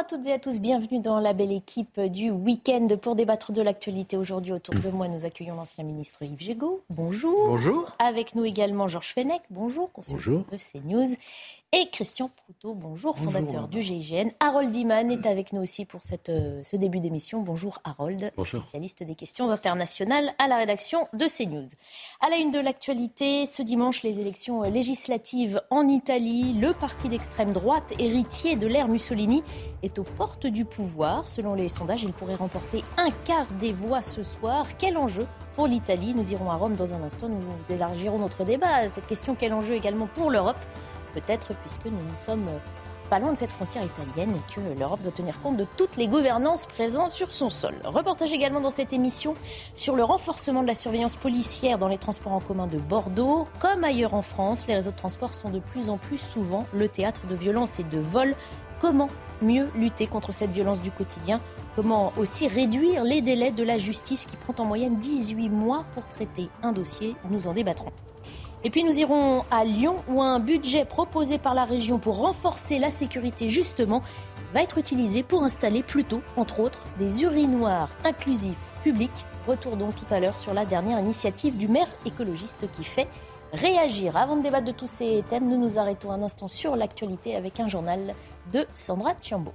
à toutes et à tous, bienvenue dans la belle équipe du week-end pour débattre de l'actualité. Aujourd'hui, autour de moi, nous accueillons l'ancien ministre Yves Gégaud. Bonjour. Bonjour. Avec nous également Georges Fenech. Bonjour, consultant de CNews. Et Christian Proutot, bonjour, fondateur du GIGN. Harold Iman est avec nous aussi pour cette, euh, ce début d'émission. Bonjour Harold, spécialiste des questions internationales à la rédaction de CNews. À la une de l'actualité, ce dimanche, les élections législatives en Italie. Le parti d'extrême droite, héritier de l'ère Mussolini, est aux portes du pouvoir. Selon les sondages, il pourrait remporter un quart des voix ce soir. Quel enjeu pour l'Italie? Nous irons à Rome dans un instant. Nous élargirons notre débat à cette question. Quel enjeu également pour l'Europe? Peut-être puisque nous ne sommes pas loin de cette frontière italienne et que l'Europe doit tenir compte de toutes les gouvernances présentes sur son sol. Reportage également dans cette émission sur le renforcement de la surveillance policière dans les transports en commun de Bordeaux. Comme ailleurs en France, les réseaux de transport sont de plus en plus souvent le théâtre de violences et de vols. Comment mieux lutter contre cette violence du quotidien? Comment aussi réduire les délais de la justice qui prend en moyenne 18 mois pour traiter un dossier? Nous en débattrons. Et puis nous irons à Lyon où un budget proposé par la région pour renforcer la sécurité justement va être utilisé pour installer plutôt, entre autres, des urinoirs inclusifs publics. Retour donc tout à l'heure sur la dernière initiative du maire écologiste qui fait réagir. Avant de débattre de tous ces thèmes, nous nous arrêtons un instant sur l'actualité avec un journal de Sandra Tiambo.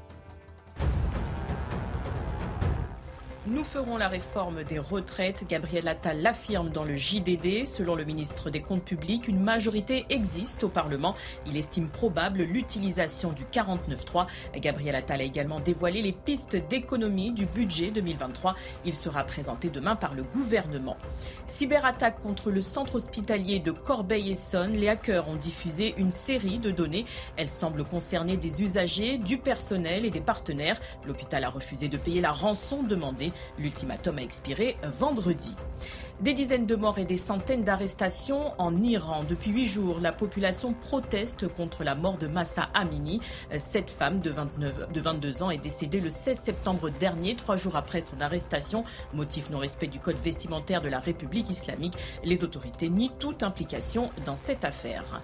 Nous ferons la réforme des retraites. Gabriel Attal l'affirme dans le JDD. Selon le ministre des Comptes publics, une majorité existe au Parlement. Il estime probable l'utilisation du 49.3. Gabriel Attal a également dévoilé les pistes d'économie du budget 2023. Il sera présenté demain par le gouvernement. Cyberattaque contre le centre hospitalier de Corbeil-Essonne. Les hackers ont diffusé une série de données. Elles semblent concerner des usagers, du personnel et des partenaires. L'hôpital a refusé de payer la rançon demandée. L'ultimatum a expiré vendredi. Des dizaines de morts et des centaines d'arrestations en Iran. Depuis huit jours, la population proteste contre la mort de Massa Amini. Cette femme de, 29, de 22 ans est décédée le 16 septembre dernier, trois jours après son arrestation. Motif non-respect du code vestimentaire de la République islamique. Les autorités nient toute implication dans cette affaire.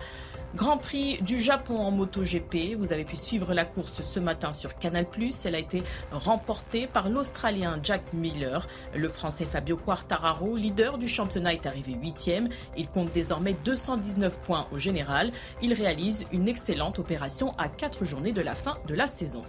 Grand Prix du Japon en MotoGP. Vous avez pu suivre la course ce matin sur Canal+. Elle a été remportée par l'Australien Jack Miller. Le Français Fabio Quartararo, leader du championnat, est arrivé huitième. Il compte désormais 219 points au général. Il réalise une excellente opération à quatre journées de la fin de la saison.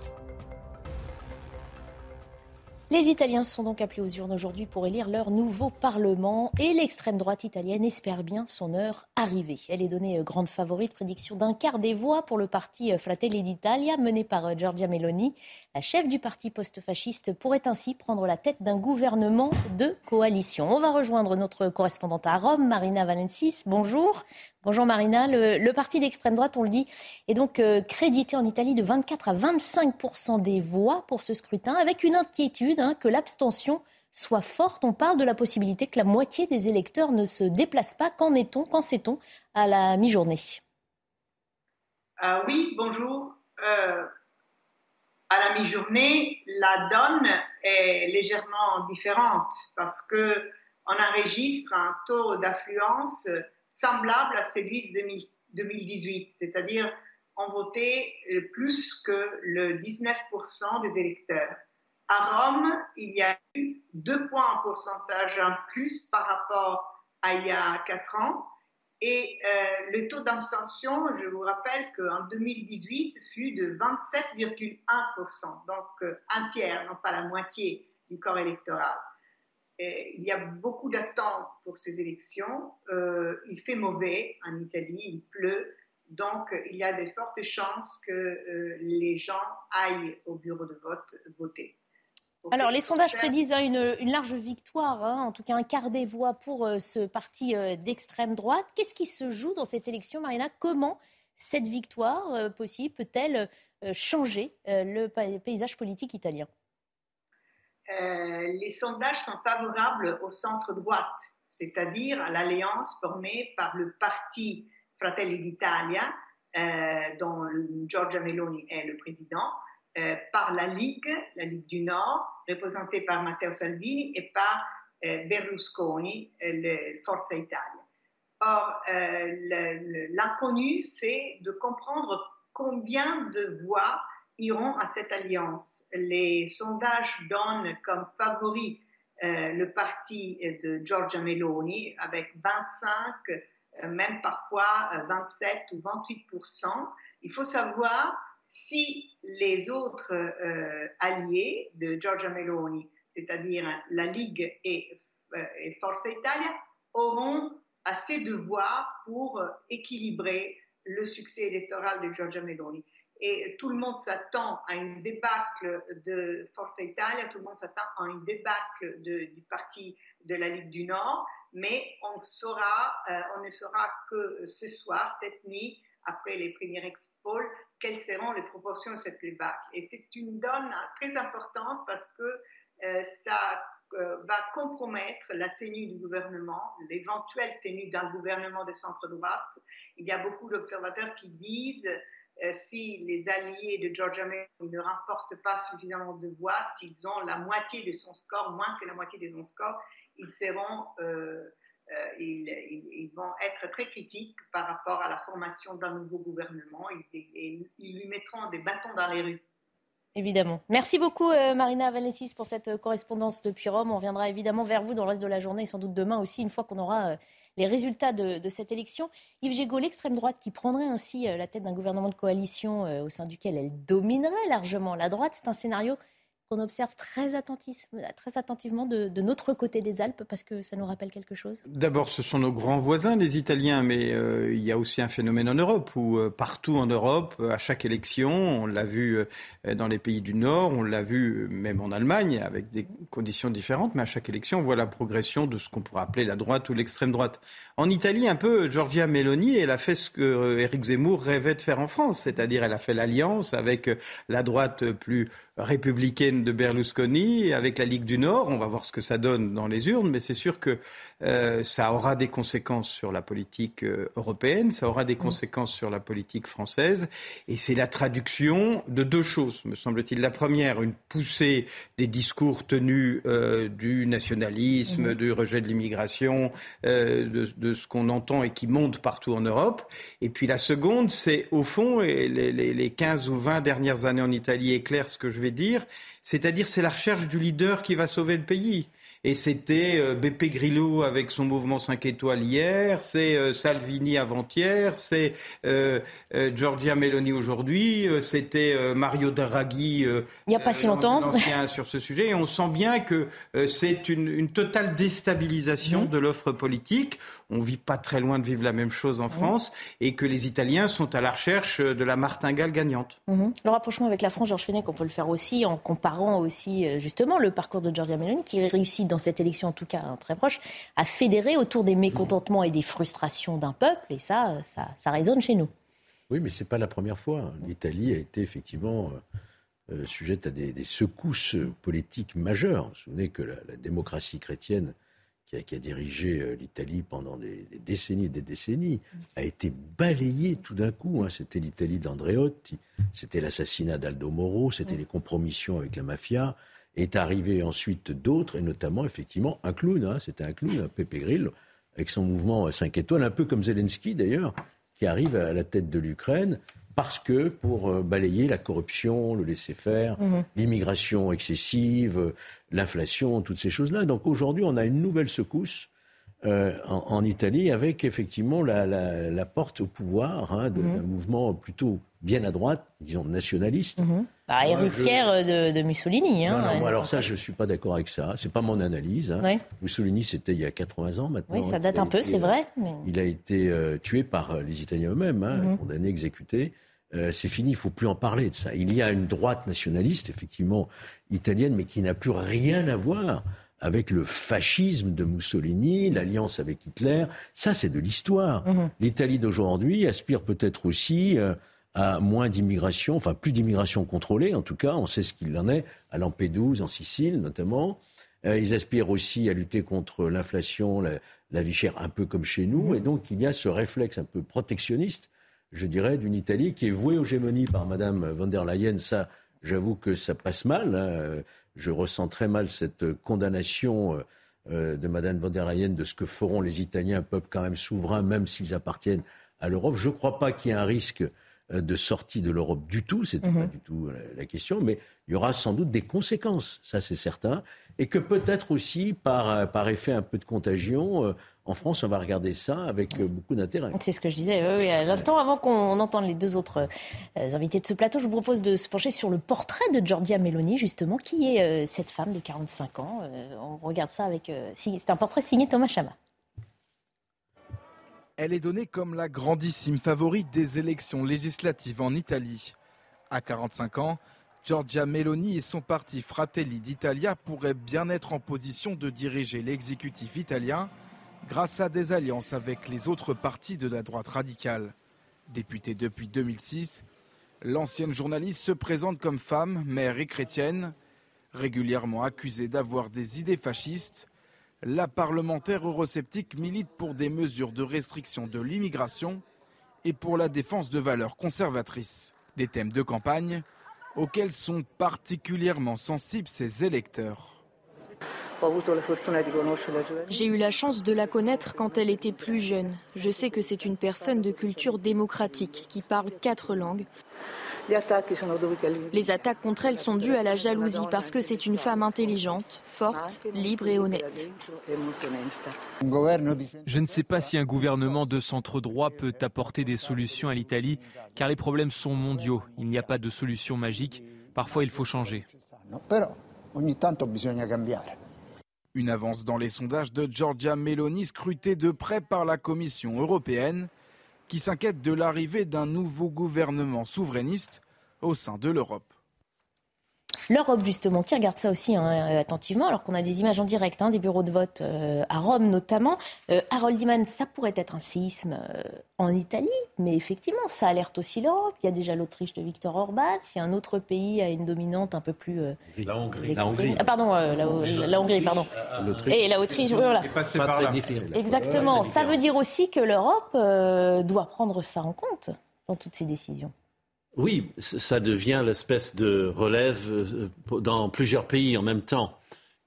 Les Italiens sont donc appelés aux urnes aujourd'hui pour élire leur nouveau Parlement et l'extrême droite italienne espère bien son heure arriver. Elle est donnée euh, grande favorite, prédiction d'un quart des voix pour le parti euh, Fratelli d'Italia mené par euh, Giorgia Meloni. La chef du parti post-fasciste pourrait ainsi prendre la tête d'un gouvernement de coalition. On va rejoindre notre correspondante à Rome, Marina Valensis. Bonjour. Bonjour Marina. Le, parti d'extrême droite, on le dit, est donc euh, crédité en Italie de 24 à 25% des voix pour ce scrutin, avec une inquiétude hein, que l'abstention soit forte. On parle de la possibilité que la moitié des électeurs ne se déplacent pas. Qu'en est-on, qu'en sait-on à la mi-journée? Euh, Oui, bonjour. Euh, à la mi-journée, la donne est légèrement différente parce que on enregistre un taux d'affluence semblable à celui de 2018, c'est-à-dire on votait plus que le 19% des électeurs. À Rome, il y a eu deux points en pourcentage en plus par rapport à il y a quatre ans. Et euh, le taux d'abstention, je vous rappelle qu'en 2018 fut de 27,1%, donc euh, un tiers, non pas la moitié du corps électoral. Il y a beaucoup d'attentes pour ces élections. Euh, il fait mauvais en Italie, il pleut, donc il y a de fortes chances que les gens aillent au bureau de vote voter. Alors, les sondages prédisent hein, une, large victoire, hein, en tout cas un quart des voix pour euh, ce parti euh, d'extrême droite. Qu'est-ce qui se joue dans cette élection, Marina? Comment Cette victoire possible peut-elle changer le paysage politique italien? Les sondages sont favorables au centre-droite, c'est-à-dire à, l'alliance formée par le parti Fratelli d'Italia, dont Giorgia Meloni est le président, euh, par la Ligue, la Ligue du Nord, représentée par Matteo Salvini et par euh, Berlusconi, euh, le Forza Italia. Or, l'inconnu, c'est de comprendre combien de voix iront à cette alliance. Les sondages donnent comme favori le parti de Giorgia Meloni avec 25, même parfois 27 ou 28% Il faut savoir si les autres euh, alliés de Giorgia Meloni, c'est-à-dire la Ligue et, euh, et, Forza Italia, auront assez de voix pour équilibrer le succès électoral de Giorgia Meloni. Et tout le monde s'attend à une débâcle de Forza Italia, tout le monde s'attend à une débâcle du parti de la Ligue du Nord, mais euh, on ne saura que ce soir, cette nuit, après les premiers exit polls, quelles seront les proportions de cette playback. Et c'est une donne très importante parce que euh, ça euh, va compromettre la tenue du gouvernement, l'éventuelle tenue d'un gouvernement de centre-droite. Il y a beaucoup d'observateurs qui disent euh, si les alliés de Georgia May ne remportent pas suffisamment de voix, s'ils ont la moitié de son score, moins que la moitié de son score, ils seront euh, ils, vont être très critiques par rapport à la formation d'un nouveau gouvernement et, ils lui mettront des bâtons dans les rues. Évidemment. Merci beaucoup euh, Marina Valensis pour cette euh, correspondance depuis Rome. On reviendra évidemment vers vous dans le reste de la journée et sans doute demain aussi, une fois qu'on aura les résultats de, cette élection. Yves Gégaud, l'extrême droite qui prendrait ainsi la tête d'un gouvernement de coalition au sein duquel elle dominerait largement la droite, c'est un scénario qu'on observe très, attentivement de, notre côté des Alpes parce que ça nous rappelle quelque chose? D'abord, ce sont nos grands voisins, les Italiens, mais euh, il y a aussi un phénomène en Europe où euh, partout en Europe, à chaque élection, on l'a vu euh, dans les pays du Nord, on l'a vu même en Allemagne avec des conditions différentes, mais à chaque élection, on voit la progression de ce qu'on pourrait appeler la droite ou l'extrême droite. En Italie, un peu, Giorgia Meloni, elle a fait ce que Éric Zemmour rêvait de faire en France, c'est-à-dire elle a fait l'alliance avec la droite plus républicaine de Berlusconi avec la Ligue du Nord. On va voir ce que ça donne dans les urnes, mais c'est sûr que euh, ça aura des conséquences sur la politique euh, européenne, ça aura des mm. conséquences sur la politique française, et c'est la traduction de deux choses, me semble-t-il. La première, une poussée des discours tenus euh, du nationalisme, mm. du rejet de l'immigration, de, de, ce qu'on entend et qui monte partout en Europe. Et puis la seconde, c'est au fond, et les, les, les 15 ou 20 dernières années en Italie éclairent ce que je vais dire, c'est-à-dire c'est la recherche du leader qui va sauver le pays. Et c'était euh, Beppe Grillo avec son mouvement 5 étoiles hier, c'est euh, Salvini avant-hier, c'est euh, Giorgia Meloni aujourd'hui, c'était Mario Draghi il n'y a pas si longtemps sur ce sujet. Et on sent bien que c'est une, totale déstabilisation mmh. de l'offre politique on vit pas très loin de vivre la même chose en France et que les Italiens sont à la recherche de la martingale gagnante. Mhm. Le rapprochement avec la France, Georges Fenech, on peut le faire aussi en comparant aussi justement le parcours de Giorgia Meloni qui réussit dans cette élection, en tout cas hein, très proche, à fédérer autour des mécontentements et des frustrations d'un peuple et ça, ça, résonne chez nous. Oui, mais ce n'est pas la première fois. L'Italie a été effectivement euh, euh, sujette à des, secousses politiques majeures. Vous vous souvenez que la démocratie chrétienne qui a, dirigé euh, l'Italie pendant des, décennies et des décennies, a été balayé tout d'un coup. Hein. C'était l'Italie d'Andreotti, c'était l'assassinat d'Aldo Moro, c'était les compromissions avec la mafia. Est arrivé ensuite d'autres, et notamment, effectivement, un clown. Hein. C'était un clown, un Pepe Grillo, avec son mouvement 5 étoiles, un peu comme Zelensky d'ailleurs, qui arrive à la tête de l'Ukraine parce que pour euh, balayer la corruption, le laisser-faire, mhm. l'immigration excessive, l'inflation, toutes ces choses-là. Donc aujourd'hui, on a une nouvelle secousse euh, en, Italie avec effectivement la, porte au pouvoir hein, mhm. d'un mouvement plutôt bien à droite, disons nationaliste. Mhm. Bah, héritière de, Mussolini. Hein, non, non, alors ça, je ne suis pas d'accord avec ça. C'est pas mon analyse. Hein. Mussolini, c'était il y a 80 ans maintenant. Oui, ça date un peu, c'est vrai. Il a été euh, tué par euh, les Italiens eux-mêmes, hein, mhm. condamné, exécuté. c'est fini, il ne faut plus en parler de ça. Il y a une droite nationaliste, effectivement, italienne, mais qui n'a plus rien à voir avec le fascisme de Mussolini, l'alliance avec Hitler. Ça, c'est de l'histoire. Mhm. L'Italie d'aujourd'hui aspire peut-être aussi euh, à moins d'immigration, enfin plus d'immigration contrôlée en tout cas, on sait ce qu'il en est, à Lampedusa, en Sicile notamment. Euh, ils aspirent aussi à lutter contre l'inflation, la, vie chère, un peu comme chez nous. Mhm. Et donc il y a ce réflexe un peu protectionniste, je dirais, d'une Italie qui est vouée aux gémonies par Madame von der Leyen. Ça, j'avoue que ça passe mal. Hein. Je ressens très mal cette condamnation euh, euh, de Madame von der Leyen de ce que feront les Italiens, un peuple quand même souverain, même s'ils appartiennent à l'Europe. Je ne crois pas qu'il y ait un risque de sortie de l'Europe du tout, c'est mhm. pas du tout la, question, mais il y aura sans doute des conséquences, ça c'est certain, et que peut-être aussi par, euh, par effet un peu de contagion, euh, en France on va regarder ça avec beaucoup d'intérêt. C'est ce que je disais oui, à l'instant, avant qu'on entende les deux autres invités de ce plateau, je vous propose de se pencher sur le portrait de Giorgia Meloni, justement, qui est cette femme de 45 ans. on regarde ça avec... c'est un portrait signé Thomas Chama. Elle est donnée comme la grandissime favorite des élections législatives en Italie. À 45 ans, Giorgia Meloni et son parti Fratelli d'Italia pourraient bien être en position de diriger l'exécutif italien grâce à des alliances avec les autres partis de la droite radicale. Députée depuis 2006, l'ancienne journaliste se présente comme femme, mère et chrétienne, régulièrement accusée d'avoir des idées fascistes la parlementaire eurosceptique milite pour des mesures de restriction de l'immigration et pour la défense de valeurs conservatrices, des thèmes de campagne auxquels sont particulièrement sensibles ses électeurs. J'ai eu la chance de la connaître quand elle était plus jeune. Je sais que c'est une personne de culture démocratique qui parle quatre langues. Les attaques contre elle sont dues à la jalousie parce que c'est une femme intelligente, forte, libre et honnête. Je ne sais pas si un gouvernement de centre droit peut apporter des solutions à l'Italie, car les problèmes sont mondiaux. Il n'y a pas de solution magique. Parfois, il faut changer. Une avance dans les sondages de Giorgia Meloni scrutée de près par la Commission européenne qui s'inquiète de l'arrivée d'un nouveau gouvernement souverainiste au sein de l'Europe. L'Europe, justement, qui regarde ça aussi hein, euh, attentivement, alors qu'on a des images en direct hein, des bureaux de vote euh, à Rome notamment. Euh, Harold Iman, ça pourrait être un séisme en Italie, mais effectivement, ça alerte aussi l'Europe. Il y a déjà l'Autriche de Viktor Orban. Si un autre pays a une dominante un peu plus. la Hongrie. La Hongrie. Ah, pardon, la, Hongrie, pardon. Et l'Autriche, voilà. Exactement. Ça veut dire aussi que l'Europe doit prendre ça en compte dans toutes ses décisions. Oui, ça devient l'espèce de relève euh, dans plusieurs pays en même temps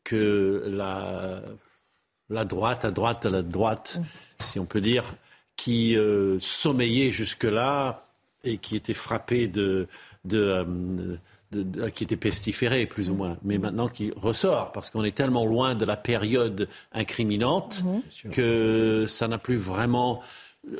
que la, la droite, à droite, à la droite, si on peut dire, qui euh, sommeillait jusque-là et qui était frappée de, de, euh, qui était pestiféré plus ou moins, mais maintenant qui ressort parce qu'on est tellement loin de la période incriminante mhm. que ça n'a plus vraiment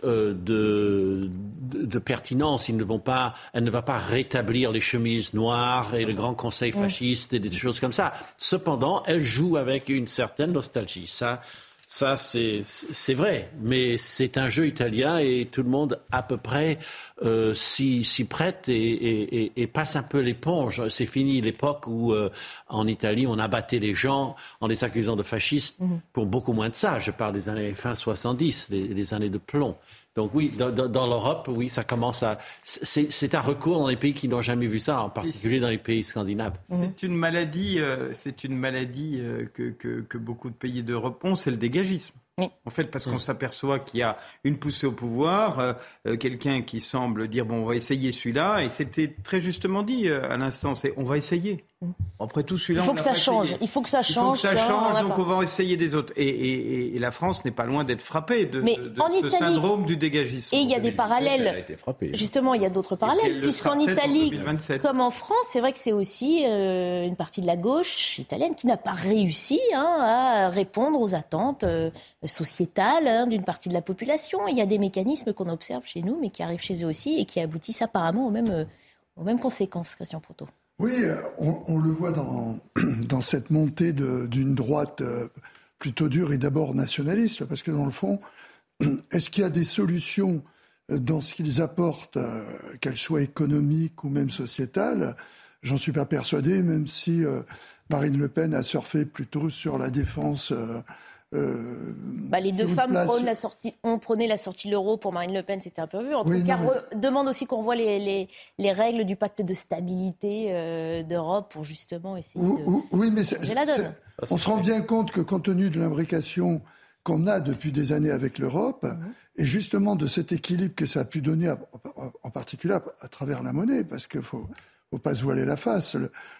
euh, de, de, pertinence. Ils ne vont pas, elle ne va pas rétablir les chemises noires et le grand conseil fasciste et des choses comme ça. Cependant, elle joue avec une certaine nostalgie. Ça, ça, c'est vrai, mais c'est un jeu italien et tout le monde à peu près euh, s'y prête et, passe un peu l'éponge. C'est fini l'époque où euh, en Italie on abattait les gens en les accusant de fascistes mhm. pour beaucoup moins de ça. Je parle des années fin 70, les années de plomb. Donc oui, dans, l'Europe, oui, ça commence à. C'est un recours dans les pays qui n'ont jamais vu ça, en particulier dans les pays scandinaves. C'est une maladie, euh, c'est une maladie euh, que, que, que, beaucoup de pays d'Europe ont, c'est le dégagisme. En fait, parce qu'on s'aperçoit qu'il y a une poussée au pouvoir, euh, euh, quelqu'un qui semble dire bon, on va essayer celui-là, et c'était très justement dit euh, à l'instant, c'est on va essayer. Après tout, celui-là, il faut que ça change. Il faut que ça change. Il faut que ça change, donc on va essayer des autres. Et, la France n'est pas loin d'être frappée de, ce syndrome du dégagisme. Et il y a des parallèles. Justement, il y a d'autres parallèles, puisqu'en Italie, comme en France, c'est vrai que c'est aussi une partie de la gauche italienne qui n'a pas réussi hein, à répondre aux attentes sociétale hein, d'une partie de la population. Il y a des mécanismes qu'on observe chez nous, mais qui arrivent chez eux aussi et qui aboutissent apparemment aux mêmes, euh, aux mêmes conséquences, Christian Proto. Oui, euh, on, le voit dans, dans cette montée d'une droite euh, plutôt dure et d'abord nationaliste, parce que dans le fond, est-ce qu'il y a des solutions dans ce qu'ils apportent, qu'elles soient économiques ou même sociétales? J'en suis pas persuadé, même si Marine Le Pen a surfé plutôt sur la défense euh, bah, les deux femmes prônent la sortie, ont prôné la sortie de l'euro pour Marine Le Pen, c'était un peu vu. En tout cas, demande aussi qu'on voit les, les, règles du pacte de stabilité euh, d'Europe pour justement essayer de oui, mais la donne. on se rend bien compte que compte tenu de l'imbrication qu'on a depuis des années avec l'Europe, mhm. et justement de cet équilibre que ça a pu donner, en particulier à, travers la monnaie, parce qu'il ne faut, faut pas se voiler la face,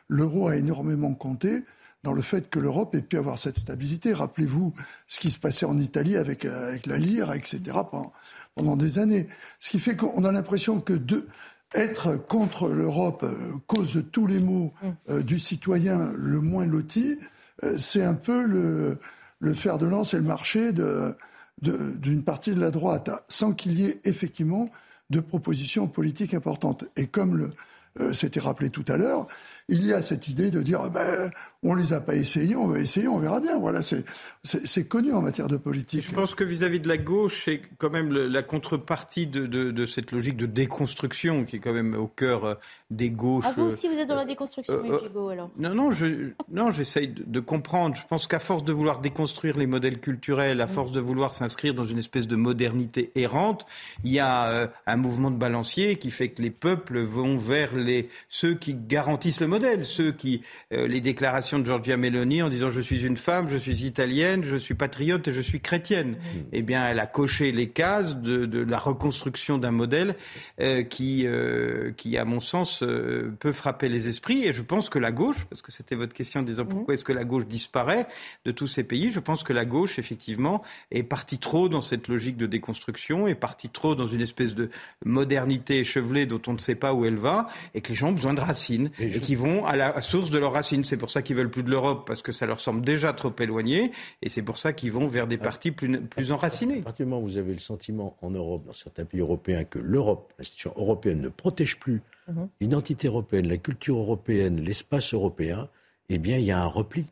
l'euro a énormément compté dans le fait que l'Europe ait pu avoir cette stabilité. Rappelez-vous ce qui se passait en Italie avec, euh, avec la lire, etc., pendant, pendant, des années. Ce qui fait qu'on a l'impression que de, être contre l'Europe, euh, cause de tous les maux mm. euh, du citoyen le moins loti, c'est un peu le, le, fer de lance et le marché d'une de, partie de la droite, sans qu'il y ait effectivement de propositions politiques importantes. Et comme c'était rappelé tout à l'heure, il y a cette idée de dire ben, on les a pas essayés, on va essayer, on verra bien. Voilà, c'est connu en matière de politique. Je pense que vis-à-vis de la gauche, c'est quand même la contrepartie de, cette logique de déconstruction qui est quand même au cœur euh, des gauches. Ah, vous aussi, vous êtes dans la déconstruction, euh, euh alors Non, non, je, non j'essaye de, comprendre. Je pense qu'à force de vouloir déconstruire les modèles culturels, à mm. force de vouloir s'inscrire dans une espèce de modernité errante, il y a euh, un mouvement de balancier qui fait que les peuples vont vers les, ceux qui garantissent le modèle, ceux qui, les déclarations de Giorgia Meloni en disant je suis une femme, je suis italienne, je suis patriote et je suis chrétienne. Mmh. Eh bien, elle a coché les cases de, la reconstruction d'un modèle euh, qui, euh, qui, à mon sens, euh, peut frapper les esprits. Et je pense que la gauche, parce que c'était votre question en disant mmh. pourquoi est-ce que la gauche disparaît de tous ces pays, je pense que la gauche, effectivement, est partie trop dans cette logique de déconstruction, est partie trop dans une espèce de modernité échevelée dont on ne sait pas où elle va, et que les gens ont besoin de racines, et, qui vont à la source de leurs racines. C'est pour ça qu'ils veulent plus de l'Europe parce que ça leur semble déjà trop éloigné. Et c'est pour ça qu'ils vont vers des partis plus, plus enracinés. À partir du moment où vous avez le sentiment en Europe, dans certains pays européens, que l'Europe, l'institution européenne, ne protège plus mhm. l'identité européenne, la culture européenne, l'espace européen, eh bien, il y a un repli.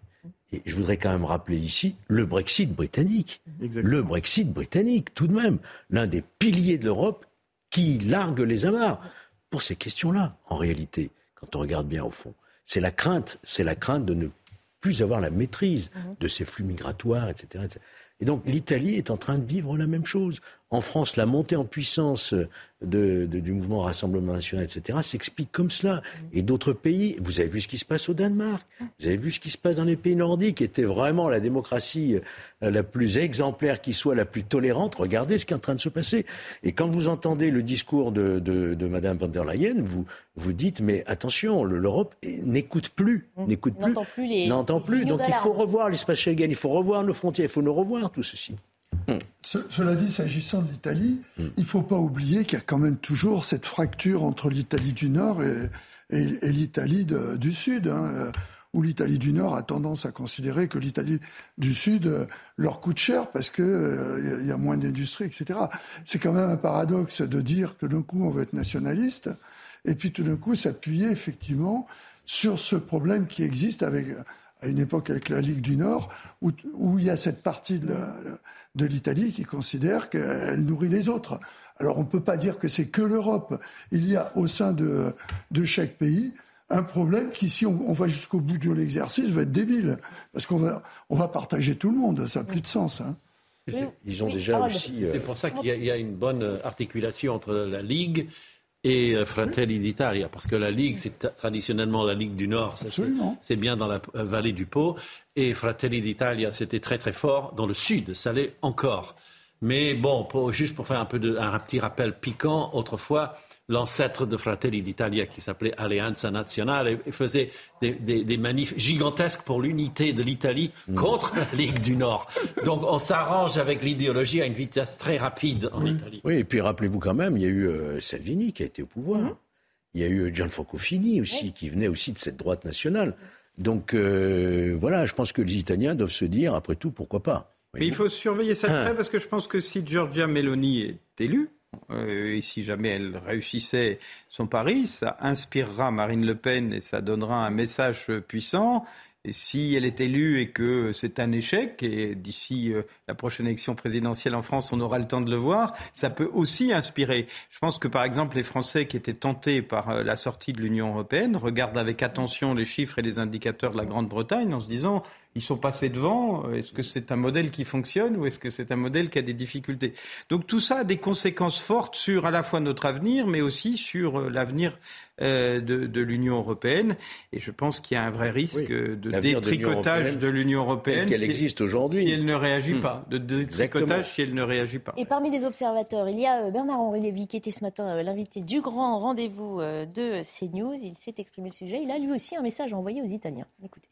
Et je voudrais quand même rappeler ici le Brexit britannique. Le Brexit britannique, tout de même, l'un des piliers de l'Europe qui largue les amarres pour ces questions-là, en réalité, quand on regarde bien au fond. C'est la crainte, c'est la crainte de ne plus avoir la maîtrise mhm. de ces flux migratoires, etc. Et donc l'Italie est en train de vivre la même chose. En France, la montée en puissance du mouvement Rassemblement national, etc., s'explique comme cela. Et d'autres pays, vous avez vu ce qui se passe au Danemark, vous avez vu ce qui se passe dans les pays nordiques, qui était vraiment la démocratie euh, la plus exemplaire qui soit, la plus tolérante. Regardez ce qui est en train de se passer. Et quand vous entendez le discours de, de, Mme von der Leyen, vous vous dites, mais attention, l'Europe n'écoute plus, mmh. n'écoute plus, n'entend plus, plus. Donc il faut revoir l'espace Schengen, il faut revoir nos frontières, il faut nous revoir tout ceci. Cela dit, s'agissant de l'Italie, hmm. il ne faut pas oublier qu'il y a quand même toujours cette fracture entre l'Italie du Nord et, l'Italie du Sud, hein, euh, où l'Italie du Nord a tendance à considérer que l'Italie du Sud euh, leur coûte cher parce qu'il euh, y, a moins d'industrie, etc. C'est quand même un paradoxe de dire que d'un coup on veut être nationaliste et puis tout d'un coup s'appuyer effectivement sur ce problème qui existe avec à une époque avec la Ligue du Nord, où, où il y a cette partie de l'Italie qui considère qu'elle nourrit les autres. Alors on ne peut pas dire que c'est que l'Europe. Il y a au sein de, de chaque pays un problème qui, si on, va jusqu'au bout de l'exercice, va être débile. Parce qu'on va, on va partager tout le monde. Ça n'a plus de sens. Hein. Ils ont déjà aussi. C'est pour ça qu'il y, a une bonne articulation entre la Ligue et euh, Fratelli d'Italia, parce que la Ligue, c'est traditionnellement la Ligue du Nord, c'est bien dans la euh, vallée du Pau, et Fratelli d'Italia, c'était très très fort dans le sud, ça l'est encore. Mais bon, juste pour faire un, peu de, un petit rappel piquant, autrefois, l'ancêtre de Fratelli d'Italia qui s'appelait Alleanza Nazionale et faisait des, manifs gigantesques pour l'unité de l'Italie mm. contre la Ligue du Nord. Donc on s'arrange avec l'idéologie à une vitesse très rapide en Italie. Oui, et puis rappelez-vous quand même, il y a eu euh, Salvini qui a été au pouvoir. Mm-hmm. Il y a eu Gianfranco Fini aussi, qui venait aussi de cette droite nationale. Donc euh, voilà, je pense que les Italiens doivent se dire, après tout, pourquoi pas. Mais il faut surveiller ça de ah. près parce que je pense que si Giorgia Meloni est élue, et si jamais elle réussissait son pari, ça inspirera Marine Le Pen et ça donnera un message puissant. si elle est élue et que c'est un échec, et d'ici euh, la prochaine élection présidentielle en France, on aura le temps de le voir, ça peut aussi inspirer. Je pense que par exemple les Français qui étaient tentés par euh, la sortie de l'Union européenne regardent avec attention les chiffres et les indicateurs de la Grande-Bretagne en se disant ils sont passés devant. Est-ce que c'est un modèle qui fonctionne ou est-ce que c'est un modèle qui a des difficultés? Donc tout ça a des conséquences fortes sur à la fois notre avenir, mais aussi sur euh, l'avenir euh, de, l'Union européenne. Et je pense qu'il y a un vrai risque de détricotage de l'Union européenne. Qu'elle existe aujourd'hui. Si elle ne réagit hmm. pas. De détricotage si elle ne réagit pas. Et parmi les observateurs, il y a euh, Bernard-Henri Lévy qui était ce matin l'invité du grand rendez-vous de CNews. Il s'est exprimé le sujet. Il a lui aussi un message à envoyer aux Italiens. Écoutez.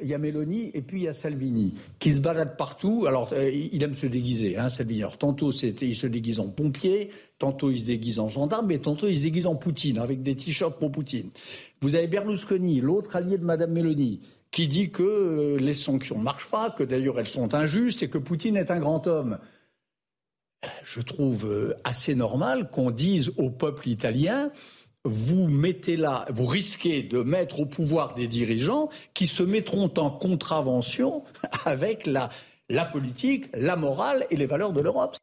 Il y a Mélanie et puis il y a Salvini qui se balade partout. Alors, euh, il aime se déguiser, hein, Salvini. Alors, tantôt, il se déguise en pompier, tantôt, il se déguise en gendarme, et tantôt, il se déguise en Poutine, avec des t-shirts pour Poutine. Vous avez Berlusconi, l'autre allié de Madame Mélanie, qui dit que euh, les sanctions ne marchent pas, que d'ailleurs elles sont injustes et que Poutine est un grand homme. Je trouve euh, assez normal qu'on dise au peuple italien vous mettez là, vous risquez de mettre au pouvoir des dirigeants qui se mettront en contravention avec la, la politique, la morale et les valeurs de l'Europe.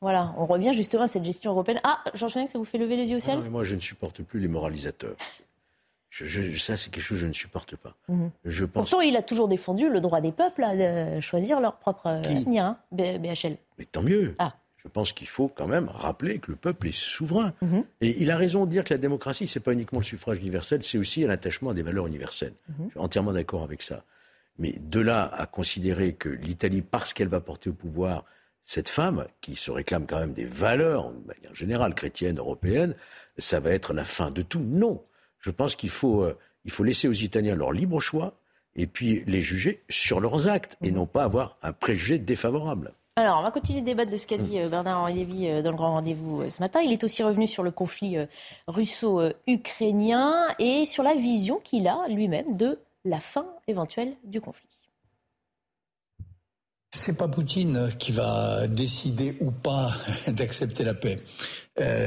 Voilà, on revient justement à cette gestion européenne. Ah, Jean Fenech, ça vous fait lever les yeux au ciel? Moi, je ne supporte plus les moralisateurs. ça, c'est quelque chose que je ne supporte pas. Mhm. Je pense... Pourtant, il a toujours défendu le droit des peuples à de choisir leur propre avenir, hein, BHL. Mais tant mieux. Ah je pense qu'il faut quand même rappeler que le peuple est souverain. Mhm. Et il a raison de dire que la démocratie, ce n'est pas uniquement le suffrage universel, c'est aussi l'attachement à des valeurs universelles. Mhm. Je suis entièrement d'accord avec ça. Mais de là à considérer que l'Italie, parce qu'elle va porter au pouvoir cette femme, qui se réclame quand même des valeurs, de manière générale, chrétiennes, européennes, ça va être la fin de tout. Non. Je pense qu'il faut, euh, il faut laisser aux Italiens leur libre choix et puis les juger sur leurs actes et mhm. non pas avoir un préjugé défavorable. Alors, on va continuer de débattre de ce qu'a dit euh, Bernard-Henri Lévy euh, dans le grand rendez-vous euh, ce matin. Il est aussi revenu sur le conflit russo-ukrainien et sur la vision qu'il a lui-même de la fin éventuelle du conflit. C'est pas Poutine qui va décider ou pas d'accepter la paix.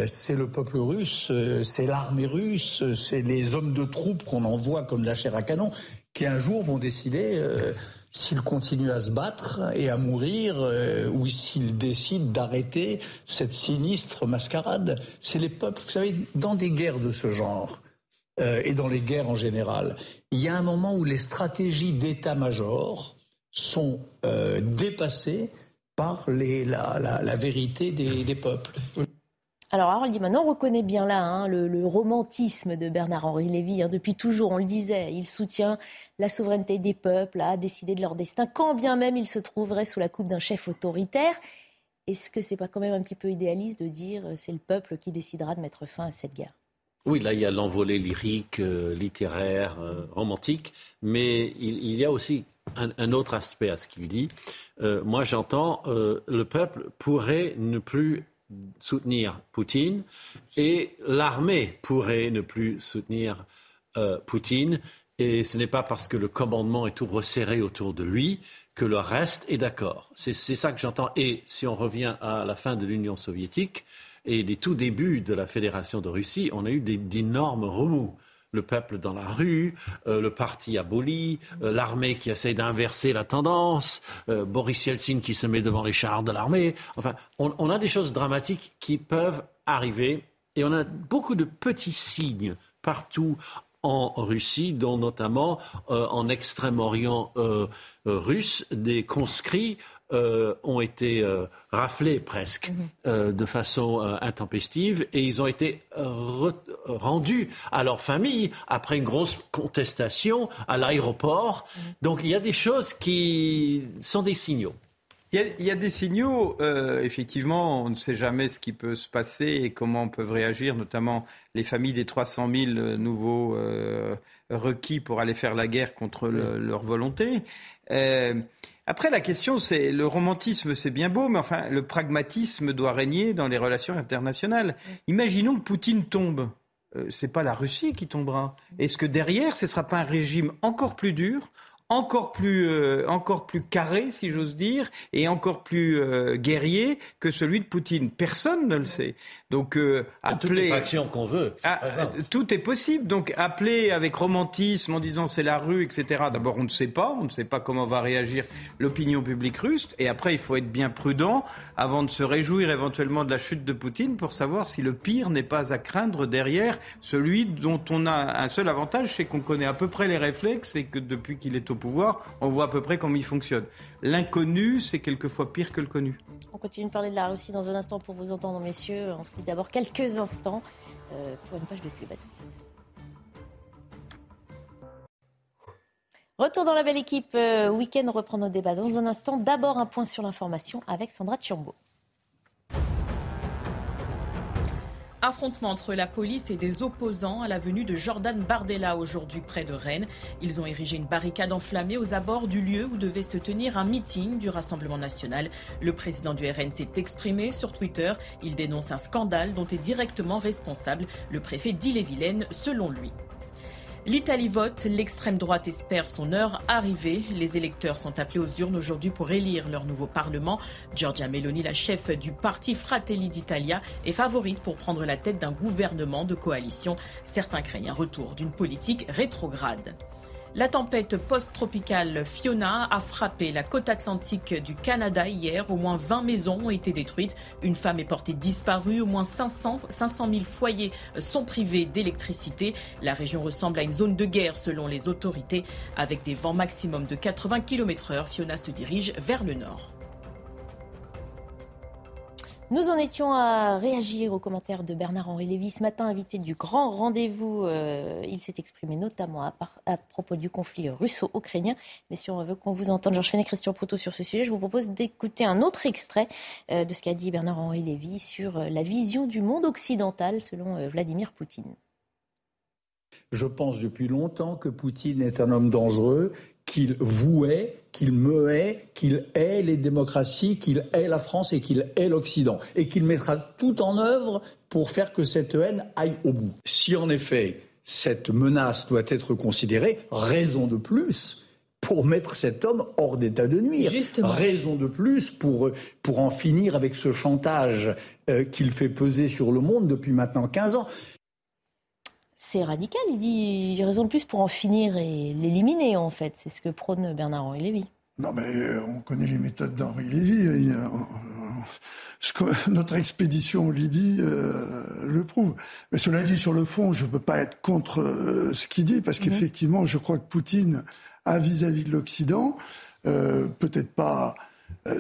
c'est le peuple russe, c'est l'armée russe, c'est les hommes de troupes qu'on envoie comme de la chair à canon qui un jour vont décider s'il continue à se battre et à mourir, euh, ou s'il décide d'arrêter cette sinistre mascarade. C'est les peuples, vous savez, dans des guerres de ce genre, euh, et dans les guerres en général, il y a un moment où les stratégies d'état-major sont euh, dépassées par la, vérité des, des peuples. Alors Harold dit maintenant on reconnaît bien là hein, le, romantisme de Bernard-Henri Lévy. Hein. depuis toujours, on le disait, il soutient la souveraineté des peuples à décider de leur destin, quand bien même il se trouverait sous la coupe d'un chef autoritaire. Est-ce que c'est pas quand même un petit peu idéaliste de dire euh, c'est le peuple qui décidera de mettre fin à cette guerre? Oui, là, il y a l'envolée lyrique, euh, littéraire, euh, romantique, mais il, y a aussi un, autre aspect à ce qu'il dit. moi, j'entends, le peuple pourrait ne plus soutenir Poutine et l'armée pourrait ne plus soutenir euh, Poutine. Et ce n'est pas parce que le commandement est tout resserré autour de lui que le reste est d'accord. C'est ça que j'entends. Et si on revient à la fin de l'Union soviétique et les tout débuts de la Fédération de Russie, on a eu d'énormes remous le peuple dans la rue, euh, le parti aboli, euh, l'armée qui essaie d'inverser la tendance, euh, Boris Yeltsin qui se met devant les chars de l'armée. Enfin, on, a des choses dramatiques qui peuvent arriver et on a beaucoup de petits signes partout en Russie, dont notamment en Extrême-Orient russe, des conscrits euh, ont été euh, raflés presque mhm. euh, de façon intempestive et ils ont été rendus à leur famille après une grosse contestation à l'aéroport. Mhm. Donc il y a des choses qui sont des signaux. Il y, a, des signaux, effectivement, on ne sait jamais ce qui peut se passer et comment peuvent réagir, notamment les familles des 300 000 nouveaux requis pour aller faire la guerre contre leur volonté. Après, la question, c'est le romantisme, c'est bien beau, mais enfin, le pragmatisme doit régner dans les relations internationales. Imaginons que Poutine tombe. Ce euh, c'est pas la Russie qui tombera. Est-ce que derrière, ce ne sera pas un régime encore plus dur, encore plus, euh, encore plus carré, si j'ose dire, et encore plus euh, guerrier que celui de Poutine. Personne ne le sait. Donc, euh, appeler. Toutes les qu'on veut. Ah, tout est possible. Donc, appeler avec romantisme en disant c'est la rue, etc. D'abord, on ne sait pas. On ne sait pas comment va réagir l'opinion publique russe. Et après, il faut être bien prudent avant de se réjouir éventuellement de la chute de Poutine pour savoir si le pire n'est pas à craindre derrière celui dont on a un seul avantage, c'est qu'on connaît à peu près les réflexes et que depuis qu'il est au pouvoir, on voit à peu près comment il fonctionne. L'inconnu, c'est quelquefois pire que le connu. On continue de parler de la Russie dans un instant pour vous entendre, messieurs. On se quitte d'abord quelques instants euh, pour une page de pub. À tout de suite. Retour dans la belle équipe. Euh, week-end, reprend nos débats dans un instant. D'abord, un point sur l'information avec Sandra Tchiambo. Affrontement entre la police et des opposants à la venue de Jordan Bardella aujourd'hui près de Rennes. Ils ont érigé une barricade enflammée aux abords du lieu où devait se tenir un meeting du Rassemblement national. Le président du RN s'est exprimé sur Twitter. Il dénonce un scandale dont est directement responsable le préfet d'Ille-et-Vilaine selon lui. L'Italie vote, l'extrême droite espère son heure arrivée. Les électeurs sont appelés aux urnes aujourd'hui pour élire leur nouveau Parlement. Giorgia Meloni, la chef du parti Fratelli d'Italia, est favorite pour prendre la tête d'un gouvernement de coalition. Certains craignent un retour d'une politique rétrograde. La tempête post-tropicale Fiona a frappé la côte atlantique du Canada hier. Au moins 20 maisons ont été détruites. Une femme est portée disparue. Au moins 500, 500 000 foyers sont privés d'électricité. La région ressemble à une zone de guerre selon les autorités. Avec des vents maximum de 80 km h Fiona se dirige vers le nord. Nous en étions à réagir aux commentaires de Bernard-Henri Lévy ce matin, invité du grand rendez-vous. Euh, il s'est exprimé notamment à, propos du conflit russo-ukrainien. Mais si on veut qu'on vous entende, Georges Fenech et Christian Proutot sur ce sujet, je vous propose d'écouter un autre extrait euh, de ce qu'a dit Bernard-Henri Lévy sur euh, la vision du monde occidental selon Vladimir Poutine. Je pense depuis longtemps que Poutine est un homme dangereux, qu'il vouait, qu'il meait, qu'il hait les démocraties, qu'il hait la France et qu'il hait l'Occident. Et qu'il mettra tout en œuvre pour faire que cette haine aille au bout. Si en effet cette menace doit être considérée, raison de plus pour mettre cet homme hors d'état de nuire. Justement. Raison de plus pour, pour en finir avec ce chantage euh, qu'il fait peser sur le monde depuis maintenant 15 ans c'est radical. Il dit il y a raison de plus pour en finir et l'éliminer, en fait. C'est ce que prône Bernard-Henri Lévy. Non, mais euh, on connaît les méthodes d'Henri Lévy. notre expédition en Libye euh, le prouve. Mais cela dit, sur le fond, je ne peux pas être contre euh, ce qu'il dit, parce mhm. qu'effectivement, je crois que Poutine a vis-à-vis de l'Occident, peut-être pas.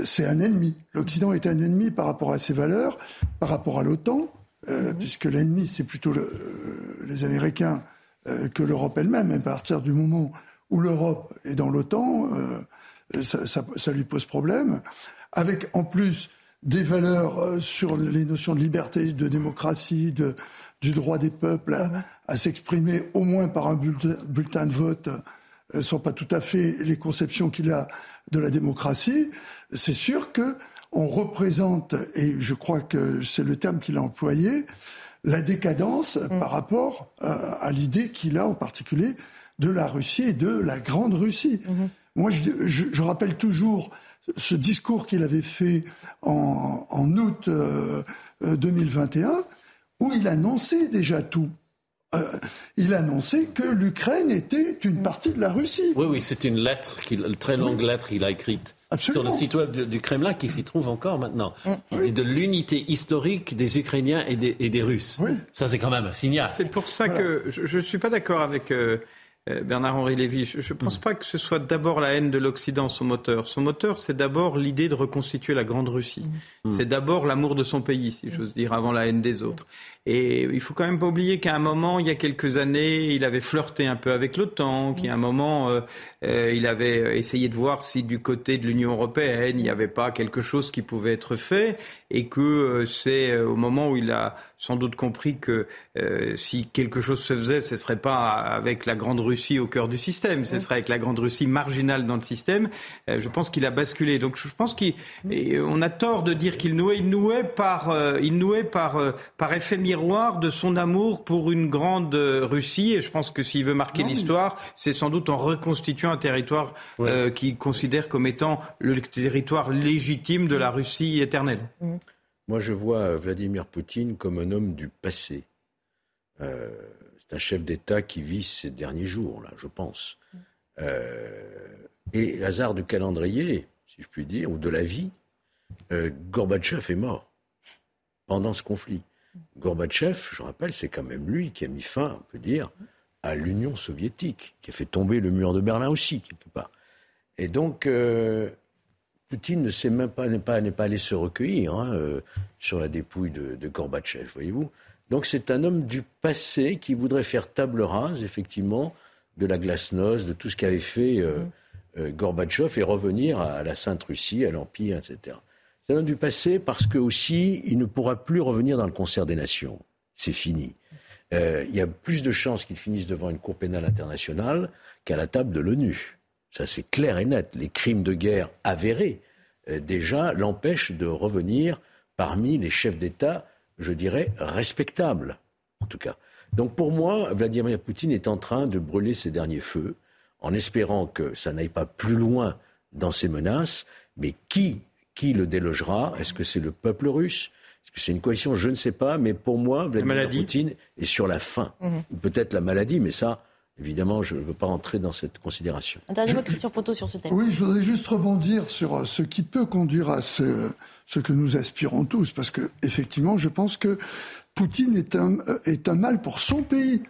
c'est un ennemi. L'Occident est un ennemi par rapport à ses valeurs, par rapport à l'OTAN, euh, puisque l'ennemi, c'est plutôt euh, les Américains euh, que l'Europe elle-même. à partir du moment où l'Europe est dans l'OTAN, ça, lui pose problème. Avec en plus des valeurs sur les notions de liberté, de démocratie, du droit des peuples à, à s'exprimer au moins par un bulletin, bulletin de vote ne sont pas tout à fait les conceptions qu'il a de la démocratie, c'est sûr que on représente, et je crois que c'est le terme qu'il a employé, la décadence mm. par rapport euh, à l'idée qu'il a en particulier de la Russie et de la grande Russie. Mm-hmm. Moi, je, rappelle toujours ce discours qu'il avait fait en, août 2021, euh, euh, où il annonçait déjà tout. il annonçait que l'Ukraine était une mm. partie de la Russie. Oui, oui, c'est une lettre, une très longue lettre qu'il a écrite sur le site web du, Kremlin qui s'y trouve encore maintenant. Mm. de l'unité historique des Ukrainiens et des, Russes. Ça, c'est quand même un signal. C'est pour ça que je ne suis pas d'accord avec euh, euh, Bernard-Henri Lévy. Je ne pense mm. pas que ce soit d'abord la haine de l'Occident, son moteur. Son moteur, c'est d'abord l'idée de reconstituer la Grande Russie. Mm. C'est d'abord l'amour de son pays, si j'ose dire, avant la haine des autres. Et il faut quand même pas oublier qu'à un moment, il y a quelques années, il avait flirté un peu avec l'OTAN, qu'à un moment, euh, euh, il avait essayé de voir si du côté de l'Union européenne, il n'y avait pas quelque chose qui pouvait être fait, et que euh, c'est au moment où il a sans doute compris que si quelque chose se faisait, ce serait pas avec la Grande Russie au cœur du système, ce serait avec la Grande Russie marginale dans le système. je pense qu'il a basculé. Donc je pense qu'on a tort de dire qu'il nouait, il nouait par, il nouait par, par effet miracle miroir de son amour pour une grande Russie. Et je pense que s'il veut marquer l'histoire, c'est sans doute en reconstituant un territoire qu'il considère comme étant le territoire légitime de la Russie éternelle. Mm. Moi, je vois Vladimir Poutine comme un homme du passé. Euh, c'est un chef d'État qui vit ses derniers jours, là, je pense. Euh, et hasard du calendrier, si je puis dire, ou de la vie, euh, Gorbatchev est mort pendant ce conflit. Gorbatchev, je rappelle, c'est quand même lui qui a mis fin, on peut dire, à l'Union soviétique, qui a fait tomber le mur de Berlin aussi, quelque part. Et donc, euh, Poutine ne sait même pas, n'est pas, n'est pas allé se recueillir hein, euh, sur la dépouille de, de Gorbatchev, voyez-vous. Donc c'est un homme du passé qui voudrait faire table rase, effectivement, de la glasnost, de tout ce qu'avait fait euh, mm. euh, Gorbatchev et revenir à, la Sainte Russie, à l'Empire, etc. C'est un homme du passé parce que aussi il ne pourra plus revenir dans le concert des nations. C'est fini. Euh, il y a plus de chances qu'il finisse devant une cour pénale internationale qu'à la table de l'ONU. Ça c'est clair et net. Les crimes de guerre avérés déjà l'empêchent de revenir parmi les chefs d'État je dirais, respectable, en tout cas. Donc pour moi, Vladimir Poutine est en train de brûler ses derniers feux, en espérant que ça n'aille pas plus loin dans ses menaces. Mais qui, qui le délogera? Est-ce que c'est le peuple russe? Est-ce que c'est une coalition? Je ne sais pas. Mais pour moi, Vladimir Poutine est sur la fin. Mhm. Peut-être la maladie, mais ça, Évidemment, je ne veux pas entrer dans cette considération. Un dernier mot, Christian Proto, sur ce thème. Oui, je voudrais juste rebondir sur euh, ce qui peut conduire à ce, ce que nous aspirons tous, parce que effectivement, je pense que Poutine est un, euh, est un mal pour son pays.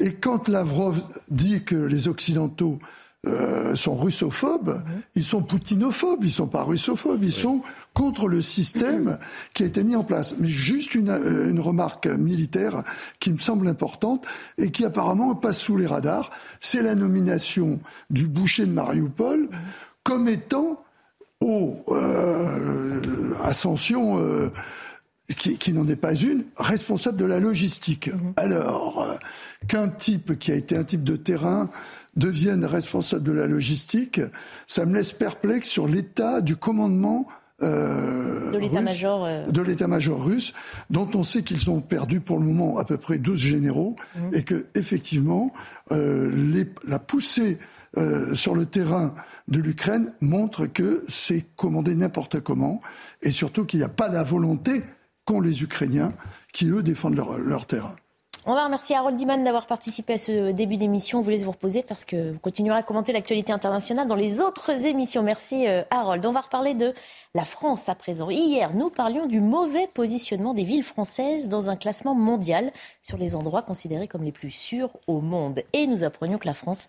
Et quand Lavrov dit que les Occidentaux euh, sont russophobes, mhm. ils sont poutinophobes, ils sont pas russophobes, ils sont contre le système qui a été mis en place. Mais juste une, euh, une, remarque militaire qui me semble importante et qui apparemment passe sous les radars, c'est la nomination du boucher de Mariupol comme étant aux euh, ascension euh, qui, qui n'en est pas une, responsable de la logistique. Mhm. Alors, qu'un type qui a été un type de terrain devienne responsable de la logistique, ça me laisse perplexe sur l'état du commandement euh, de l'état-major euh. de l'état-major russe, dont on sait qu'ils ont perdu pour le moment à peu près 12 généraux, mhm. et que effectivement euh, les, la poussée sur le terrain de l'Ukraine montre que c'est commandé n'importe comment, et surtout qu'il n'y a pas la volonté qu'ont les Ukrainiens, qui eux défendent leur, leur terrain. On va remercier Harold Diman d'avoir participé à ce début d'émission. On vous laisse vous reposer parce que vous continuerez à commenter l'actualité internationale dans les autres émissions. Merci euh, Harold. On va reparler de la France à présent. Hier, nous parlions du mauvais positionnement des villes françaises dans un classement mondial sur les endroits considérés comme les plus sûrs au monde. Et nous apprenions que la France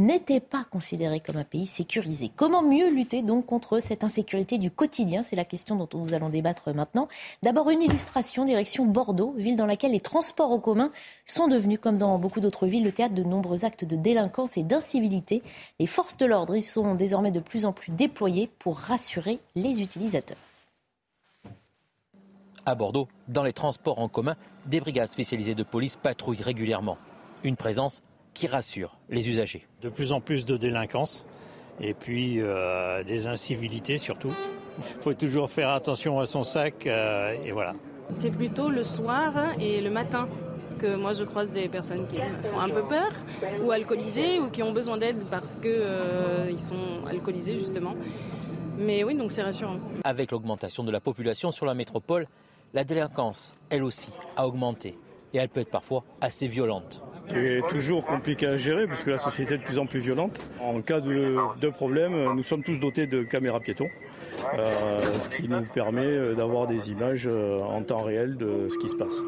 n'était pas considéré comme un pays sécurisé. Comment mieux lutter donc contre cette insécurité du quotidien? C'est la question dont nous allons débattre maintenant. D'abord une illustration direction Bordeaux, ville dans laquelle les transports en commun sont devenus, comme dans beaucoup d'autres villes, le théâtre de nombreux actes de délinquance et d'incivilité. Les forces de l'ordre y sont désormais de plus en plus déployées pour rassurer les utilisateurs. À Bordeaux, dans les transports en commun, des brigades spécialisées de police patrouillent régulièrement. Une présence qui rassure les usagers. De plus en plus de délinquance et puis euh, des incivilités surtout. Il faut toujours faire attention à son sac euh, et voilà. C'est plutôt le soir et le matin que moi je croise des personnes qui font un peu peur ou alcoolisées ou qui ont besoin d'aide parce qu'ils euh, sont alcoolisés justement. Mais oui, donc c'est rassurant. Avec l'augmentation de la population sur la métropole, la délinquance, elle aussi, a augmenté. Et elle peut être parfois assez violente est toujours compliqué à gérer puisque la société est de plus en plus violente. En cas de, problème, nous sommes tous dotés de caméras piétons, euh, ce qui nous permet euh, d'avoir des images euh, en temps réel de ce qui se passe.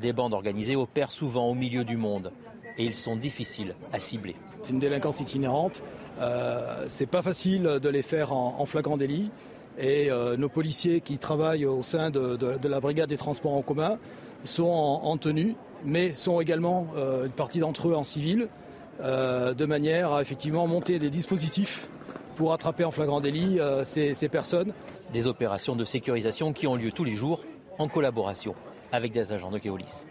Des bandes organisées opèrent souvent au milieu du monde et ils sont difficiles à cibler. C'est une délinquance itinérante. Euh, c'est pas facile de les faire en, flagrant délit. Et nos policiers qui travaillent au sein de, la brigade des transports en commun sont en tenue mais sont également euh, une partie d'entre eux en civil, euh, de manière à effectivement monter des dispositifs pour attraper en flagrant délit euh, ces, ces personnes. Des opérations de sécurisation qui ont lieu tous les jours en collaboration avec des agents de Keolis.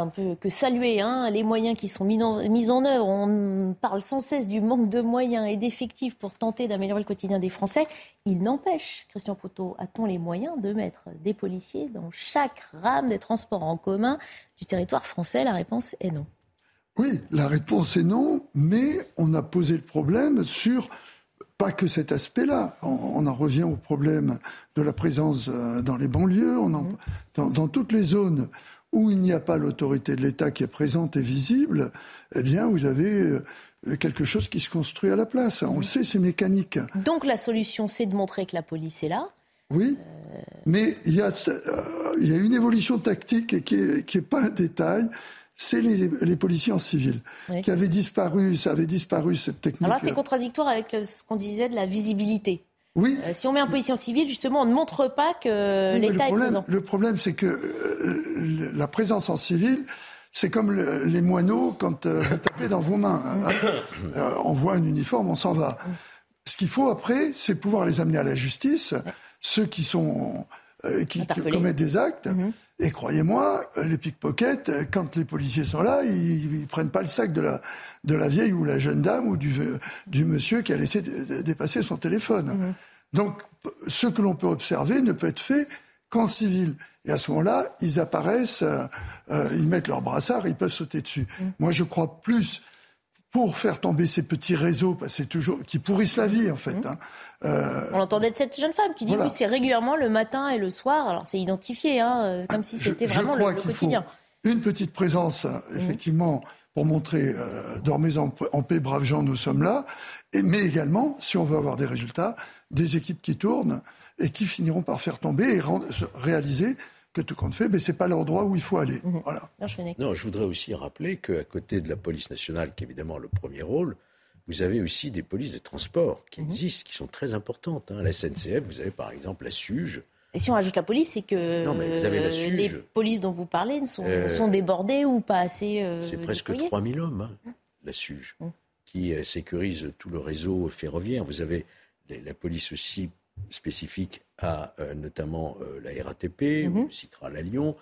Un peu que saluer hein, les moyens qui sont mis en, mis en œuvre. On parle sans cesse du manque de moyens et d'effectifs pour tenter d'améliorer le quotidien des Français. Il n'empêche, Christian Poteau, a-t-on les moyens de mettre des policiers dans chaque rame des transports en commun du territoire français? La réponse est non. Oui, la réponse est non, mais on a posé le problème sur pas que cet aspect-là. On, en revient au problème de la présence euh, dans les banlieues, on mmh. dans, toutes les zones où il n'y a pas l'autorité de l'État qui est présente et visible, eh bien, vous avez euh, quelque chose qui se construit à la place. On le sait, c'est mécanique. Donc la solution, c'est de montrer que la police est là. Oui, mais il y, a, euh, il y a une évolution tactique qui n'est pas un détail c'est les, policiers en civil qui avaient disparu, ça avait disparu cette technique. Alors là, c'est contradictoire avec ce qu'on disait de la visibilité. Oui. Euh, si on met un policier en civil, justement, on ne montre pas que l'État est présent. Le problème, c'est que euh, la présence en civil, c'est comme les moineaux quand euh, vous tapez dans vos mains. Hein. on voit un uniforme, on s'en va. Ce qu'il faut après, c'est pouvoir les amener à la justice. Ceux qui sont qui, commettent des actes. Mhm. Et croyez-moi, les pickpockets, quand les policiers sont là, ils, ne prennent pas le sac de la, de la vieille ou la jeune dame ou du, du monsieur qui a laissé dépasser son téléphone. Mhm. Donc, ce que l'on peut observer ne peut être fait qu'en civil. Et à ce moment-là, ils apparaissent, euh, euh, ils mettent leur brassard, ils peuvent sauter dessus. Mhm. Moi, je crois plus pour faire tomber ces petits réseaux, c'est toujours qui pourrissent la vie en fait. Mmh. Hein. Euh, On entendait de cette jeune femme qui dit oui, c'est régulièrement le matin et le soir. Alors c'est identifié, hein, euh, comme si c'était vraiment le, quotidien. une petite présence, mmh. effectivement, pour montrer euh, dormez en, paix, braves gens, nous sommes là. Et, mais également, si on veut avoir des résultats, des équipes qui tournent et qui finiront par faire tomber et réaliser que tout compte fait, mais ce n'est pas l'endroit où il faut aller. Mhm. Voilà. Non, je voudrais aussi rappeler qu'à côté de la police nationale, qui est évidemment le premier rôle, vous avez aussi des polices de transport qui mhm. existent, qui sont très importantes. Hein. La SNCF, vous avez par exemple la SUGE. Et si on ajoute la police, c'est que les polices dont vous parlez sont, euh, sont débordées ou pas assez. Euh, c'est presque 3000 hommes, hein, mhm. la SUGE, qui euh, sécurise tout le réseau ferroviaire. Vous avez la police aussi spécifique à euh, notamment euh, la RATP, mhm. on citera la Lyon.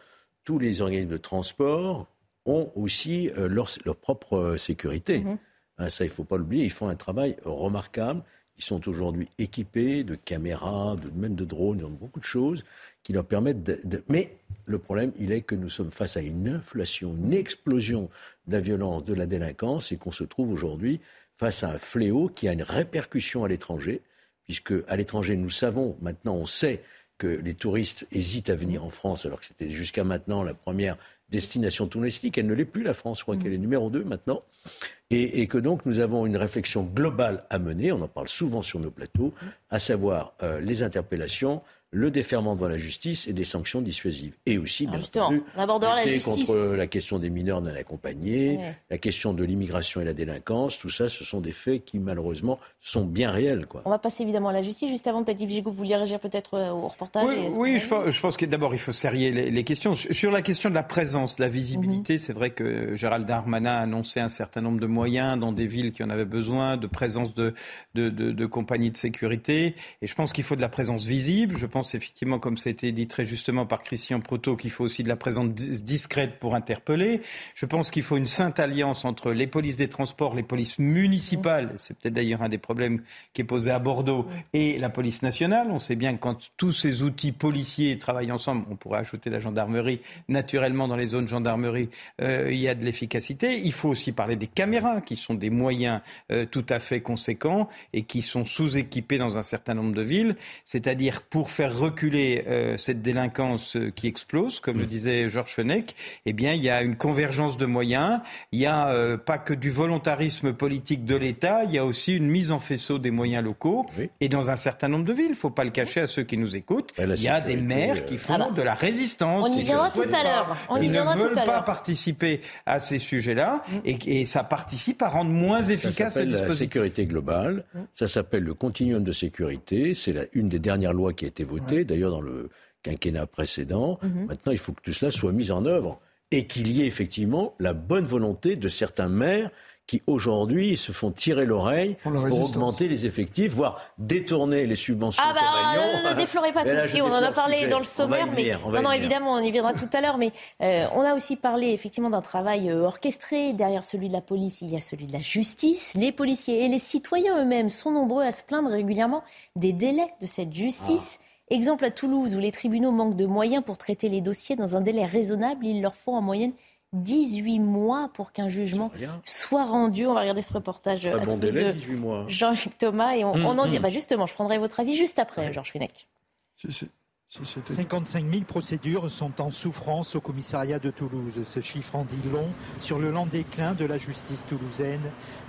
Tous les organismes de transport ont aussi euh, leur, propre sécurité. Mhm. Hein, ça, il ne faut pas l'oublier. Ils font un travail remarquable. Ils sont aujourd'hui équipés de caméras, de, même de drones, de beaucoup de choses qui leur permettent de, Mais le problème, il est que nous sommes face à une inflation, une explosion de la violence, de la délinquance, et qu'on se trouve aujourd'hui face à un fléau qui a une répercussion à l'étranger puisque à l'étranger, nous savons, maintenant on sait que les touristes hésitent à venir en France, alors que c'était jusqu'à maintenant la première destination touristique. Elle ne l'est plus, la France. Je crois qu'elle est numéro 2 maintenant. Et, que donc nous avons une réflexion globale à mener, on en parle souvent sur nos plateaux, à savoir euh, les interpellations, le déferment devant la justice et des sanctions dissuasives. Et aussi, bien entendu, la justice. contre la question des mineurs non accompagnés, la question de l'immigration et la délinquance, tout ça, ce sont des faits qui, malheureusement, sont bien réels. Quoi. On va passer évidemment à la justice. Juste avant, peut-être, Yves vous vouliez réagir peut-être euh, au reportage Oui, je, pense, je, pense, que d'abord, il faut serrer les, questions. Sur la question de la présence, de la visibilité, mhm. c'est vrai que Gérald Darmanin a annoncé un certain nombre de moyens dans des villes qui en avaient besoin, de présence de, de, de, de compagnies de sécurité. Et je pense qu'il faut de la présence visible. Je pense pense effectivement, comme ça a été dit très justement par Christian Proto, qu'il faut aussi de la présence discrète pour interpeller. Je pense qu'il faut une sainte alliance entre les polices des transports, les polices municipales, c'est peut-être d'ailleurs un des problèmes qui est posé à Bordeaux, et la police nationale. On sait bien que quand tous ces outils policiers travaillent ensemble, on pourrait ajouter la gendarmerie, naturellement dans les zones gendarmerie, euh, il y a de l'efficacité. Il faut aussi parler des caméras, qui sont des moyens euh, tout à fait conséquents et qui sont sous-équipés dans un certain nombre de villes. C'est-à-dire pour faire reculer euh, cette délinquance euh, qui explose, comme le disait Georges Fenech, eh bien, il y a une convergence de moyens. Il n'y a euh, pas que du volontarisme politique de l'État, il y a aussi une mise en faisceau des moyens locaux. Et dans un certain nombre de villes, il ne faut pas le cacher à ceux qui nous écoutent, il y a des maires qui font ah bah. de la résistance. On y viendra tout à l'heure. Ils ne veulent pas participer à ces sujets-là mm. et, ça participe à rendre moins efficace le dispositif. la sécurité globale, mm. ça s'appelle le continuum de sécurité, c'est une des dernières lois qui a été votée d'ailleurs dans le quinquennat précédent. Mhm. Maintenant, il faut que tout cela soit mis en œuvre et qu'il y ait effectivement la bonne volonté de certains maires qui aujourd'hui se font tirer l'oreille pour, augmenter les effectifs, voire détourner les subventions. Ah bah, ne déflorez pas tout. Si, on en a parlé dans le sommaire, mais non, non, évidemment, on y viendra tout à l'heure. Mais euh, on a aussi parlé effectivement d'un travail euh, orchestré. Derrière celui de la police, il y a celui de la justice. Les policiers et les citoyens eux-mêmes sont nombreux à se plaindre régulièrement des délais de cette justice. Ah. Exemple à Toulouse, où les tribunaux manquent de moyens pour traiter les dossiers dans un délai raisonnable. Il leur faut en moyenne 18 mois pour qu'un jugement soit rendu. On va regarder ce reportage à bon délai, de mois. Jean-Luc Thomas et on, hum, en dit. Hum. Bah justement, je prendrai votre avis juste après, Georges Fenech. 55 000 procédures sont en souffrance au commissariat de Toulouse. Ce chiffre en dit long sur le lent déclin de la justice toulousaine.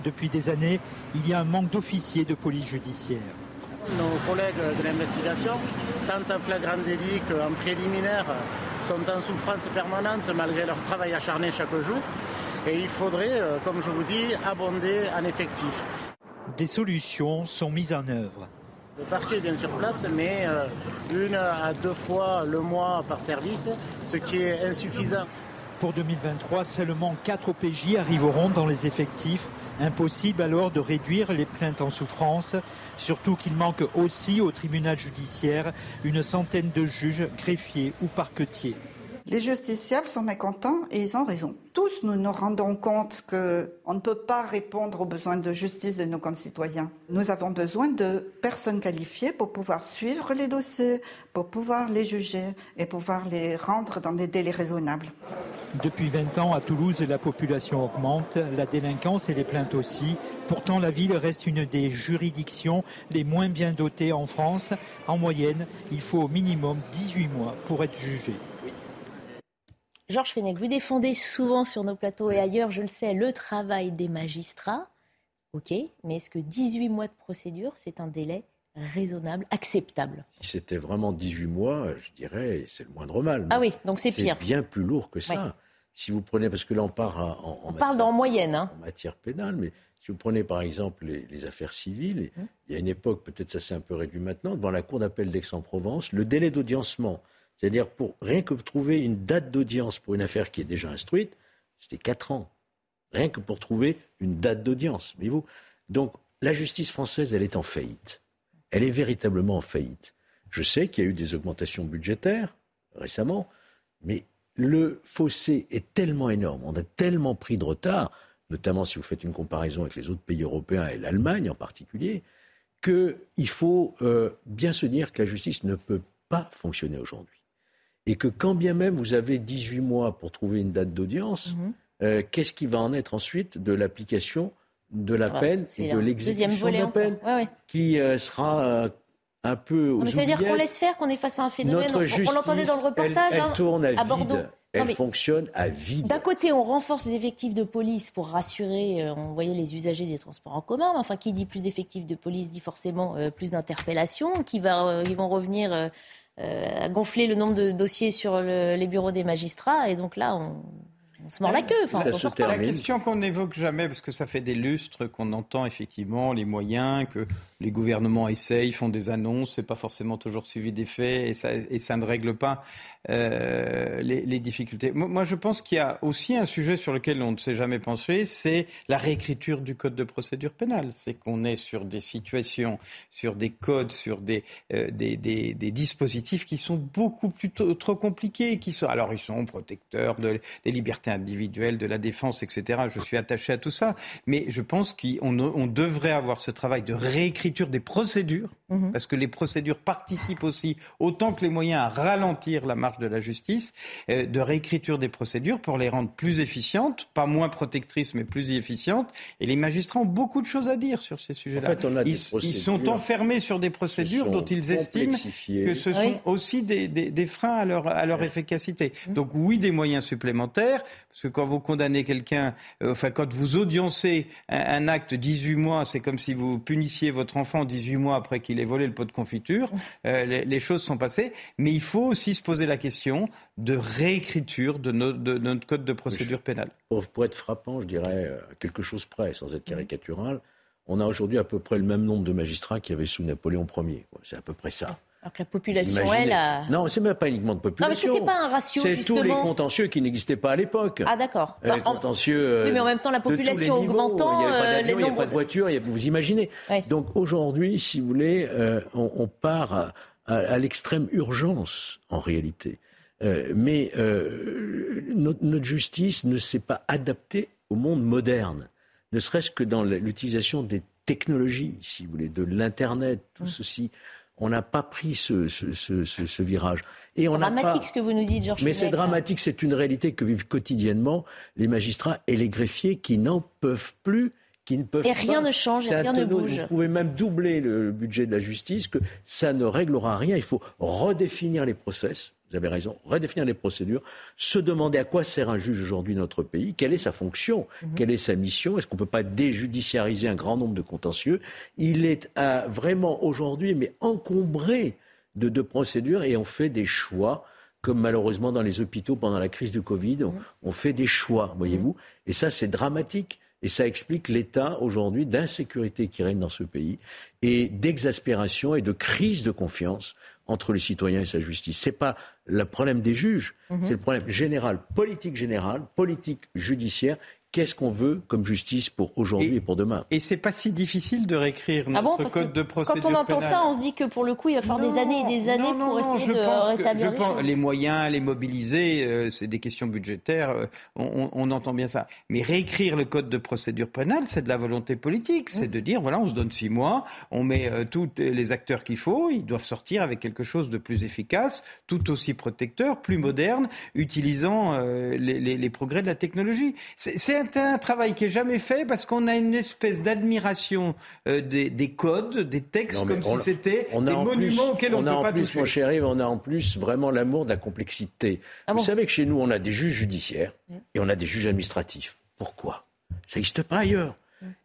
Depuis des années, il y a un manque d'officiers de police judiciaire. Nos collègues de l'investigation, tant en flagrant délit qu'en préliminaire, sont en souffrance permanente malgré leur travail acharné chaque jour. Et il faudrait, euh, comme je vous dis, abonder en effectifs. Des solutions sont mises en œuvre. Le parquet vient sur place, mais euh, une à deux fois le mois par service, ce qui est insuffisant. Pour 2023, seulement 4 OPJ arriveront dans les effectifs. Impossible alors de réduire les plaintes en souffrance, surtout qu'il manque aussi au tribunal judiciaire une centaine de juges, greffiers ou parquetiers. Les justiciables sont mécontents et ils ont raison. Tous, nous nous rendons compte qu'on ne peut pas répondre aux besoins de justice de nos concitoyens. Nous avons besoin de personnes qualifiées pour pouvoir suivre les dossiers, pour pouvoir les juger et pouvoir les rendre dans des délais raisonnables. Depuis 20 ans, à Toulouse, la population augmente, la délinquance et les plaintes aussi. Pourtant, la ville reste une des juridictions les moins bien dotées en France. En moyenne, il faut au minimum 18 mois pour être jugé. Georges Fenech, vous défendez souvent sur nos plateaux et ailleurs, je le sais, le travail des magistrats. OK, mais est-ce que 18 mois de procédure, c'est un délai raisonnable, acceptable? Si c'était vraiment 18 mois, je dirais, c'est le moindre mal. Ah oui, donc c'est pire. C'est bien plus lourd que ça. Si vous prenez, parce que là on part en, On parle en moyenne. Hein. En matière pénale, mais si vous prenez par exemple les, affaires civiles, hum. il y a une époque, peut-être ça s'est un peu réduit maintenant, devant la Cour d'appel d'Aix-en-Provence, le délai d'audiencement c'est-à-dire, pour rien que trouver une date d'audience pour une affaire qui est déjà instruite, c'était 4 ans. Rien que pour trouver une date d'audience, voyez-vous. Donc, la justice française, elle est en faillite. Elle est véritablement en faillite. Je sais qu'il y a eu des augmentations budgétaires récemment, mais le fossé est tellement énorme, on a tellement pris de retard, notamment si vous faites une comparaison avec les autres pays européens et l'Allemagne en particulier, qu'il faut euh, bien se dire que la justice ne peut pas fonctionner aujourd'hui et que quand bien même vous avez 18 mois pour trouver une date d'audience, mhm. euh, qu'est-ce qui va en être ensuite de l'application de la ah, peine et de l'exécution de la peine, qui euh, sera euh, un peu mais Ça veut dire qu'on laisse faire, qu'on est face à un phénomène. Notre justice, on, l'entendait dans le reportage elle, hein, tourne à, Bordeaux. Elle fonctionne à vide. D'un côté, on renforce les effectifs de police pour rassurer, on voyait les usagers des transports en commun. enfin, qui dit plus d'effectifs de police dit forcément plus d'interpellations, qui va, ils vont revenir euh, à gonfler le nombre de dossiers sur les bureaux des magistrats. Et donc là, on, on se mord la queue. Enfin, La question qu'on n'évoque jamais, parce que ça fait des lustres qu'on entend effectivement les moyens, que les gouvernements essayent, font des annonces, c'est pas forcément toujours suivi des faits et ça, ne règle pas euh, les, difficultés. Moi, je pense qu'il y a aussi un sujet sur lequel on ne s'est jamais pensé, c'est la réécriture du code de procédure pénale. C'est qu'on est sur des situations, sur des codes, sur des, euh, dispositifs qui sont beaucoup plus trop compliqués, qui sont, alors ils sont protecteurs de, des libertés individuelle, de la défense, etc. Je suis attaché à tout ça. Mais je pense qu'on on devrait avoir ce travail de réécriture des procédures, mhm. parce que les procédures participent aussi, autant que les moyens, à ralentir la marche de la justice, euh, de réécriture des procédures pour les rendre plus efficientes, pas moins protectrices, mais plus efficientes. Et les magistrats ont beaucoup de choses à dire sur ces sujets-là. ils, sont enfermés sur des procédures dont ils estiment que ce sont aussi des, des, freins à leur, à leur efficacité. Mhm. Donc oui, des moyens supplémentaires. Parce que quand vous condamnez quelqu'un, euh, enfin quand vous audiencez un, acte 18 mois, c'est comme si vous punissiez votre enfant 18 mois après qu'il ait volé le pot de confiture. Euh, les, choses sont passées. Mais il faut aussi se poser la question de réécriture de, notre code de procédure pénale. Pour, être frappant, je dirais euh, quelque chose près, sans être caricatural, on a aujourd'hui à peu près le même nombre de magistrats qu'il y avait sous Napoléon Ier. C'est à peu près ça. Alors que la population, elle, a... Non, c'est même pas uniquement de population. Non, parce que c'est pas un ratio, C'est tous les contentieux qui n'existaient pas à l'époque. Ah, d'accord. Les contentieux... Oui, mais en même temps, la population augmentant... Il n'y avait pas d'avion, il n'y avait pas de voiture, vous imaginez. Donc aujourd'hui, si vous voulez, on, part à l'extrême urgence, en réalité. Euh, mais euh, notre, justice ne s'est pas adaptée au monde moderne, ne serait-ce que dans l'utilisation des technologies, si vous voulez, de l'Internet, tout ceci. On n'a pas pris ce, ce, virage. Et on dramatique ce que vous nous dites, Georges. Mais c'est dramatique, c'est une réalité que vivent quotidiennement les magistrats et les greffiers qui n'en peuvent plus qui ne peuvent et rien ne change, et rien ne bouge. Vous pouvez même doubler le budget de la justice, que ça ne réglera rien. Il faut redéfinir les process. Vous avez raison, redéfinir les procédures, se demander à quoi sert un juge aujourd'hui dans notre pays, quelle est sa fonction, mhm. quelle est sa mission, est-ce qu'on ne peut pas déjudiciariser un grand nombre de contentieux? Il est vraiment aujourd'hui, mais encombré de, de, procédures et on fait des choix comme malheureusement dans les hôpitaux pendant la crise du Covid, on, mhm. on fait des choix, voyez-vous? Mhm. Et ça, c'est dramatique. Et ça explique l'état aujourd'hui d'insécurité qui règne dans ce pays et d'exaspération et de crise de confiance entre les citoyens et sa justice. Ce n'est pas le problème des juges, mhm. c'est le problème général, politique générale, politique judiciaire qu'est-ce qu'on veut comme justice pour aujourd'hui et, pour demain? Et c'est pas si difficile de réécrire ah notre code de procédure Quand on entend ça, on se dit que pour le coup, il va falloir des années et des années pour essayer de rétablir les pense, Les moyens, les mobiliser, euh, c'est des questions budgétaires, euh, on, entend bien ça. Mais réécrire le code de procédure pénale, c'est de la volonté politique. C'est de dire, voilà, on se donne six mois, on met euh, tous les acteurs qu'il faut, ils doivent sortir avec quelque chose de plus efficace, tout aussi protecteur, plus moderne, utilisant les, les, les, progrès de la technologie. C'est c'est un travail qui est jamais fait parce qu'on a une espèce d'admiration euh, des, codes, des textes, comme si c'était des monuments auxquels on, ne peut pas plus, Mon chéri, on a en plus vraiment l'amour de la complexité. Ah Vous savez que chez nous, on a des juges judiciaires et on a des juges administratifs. Pourquoi? Ça n'existe pas ailleurs.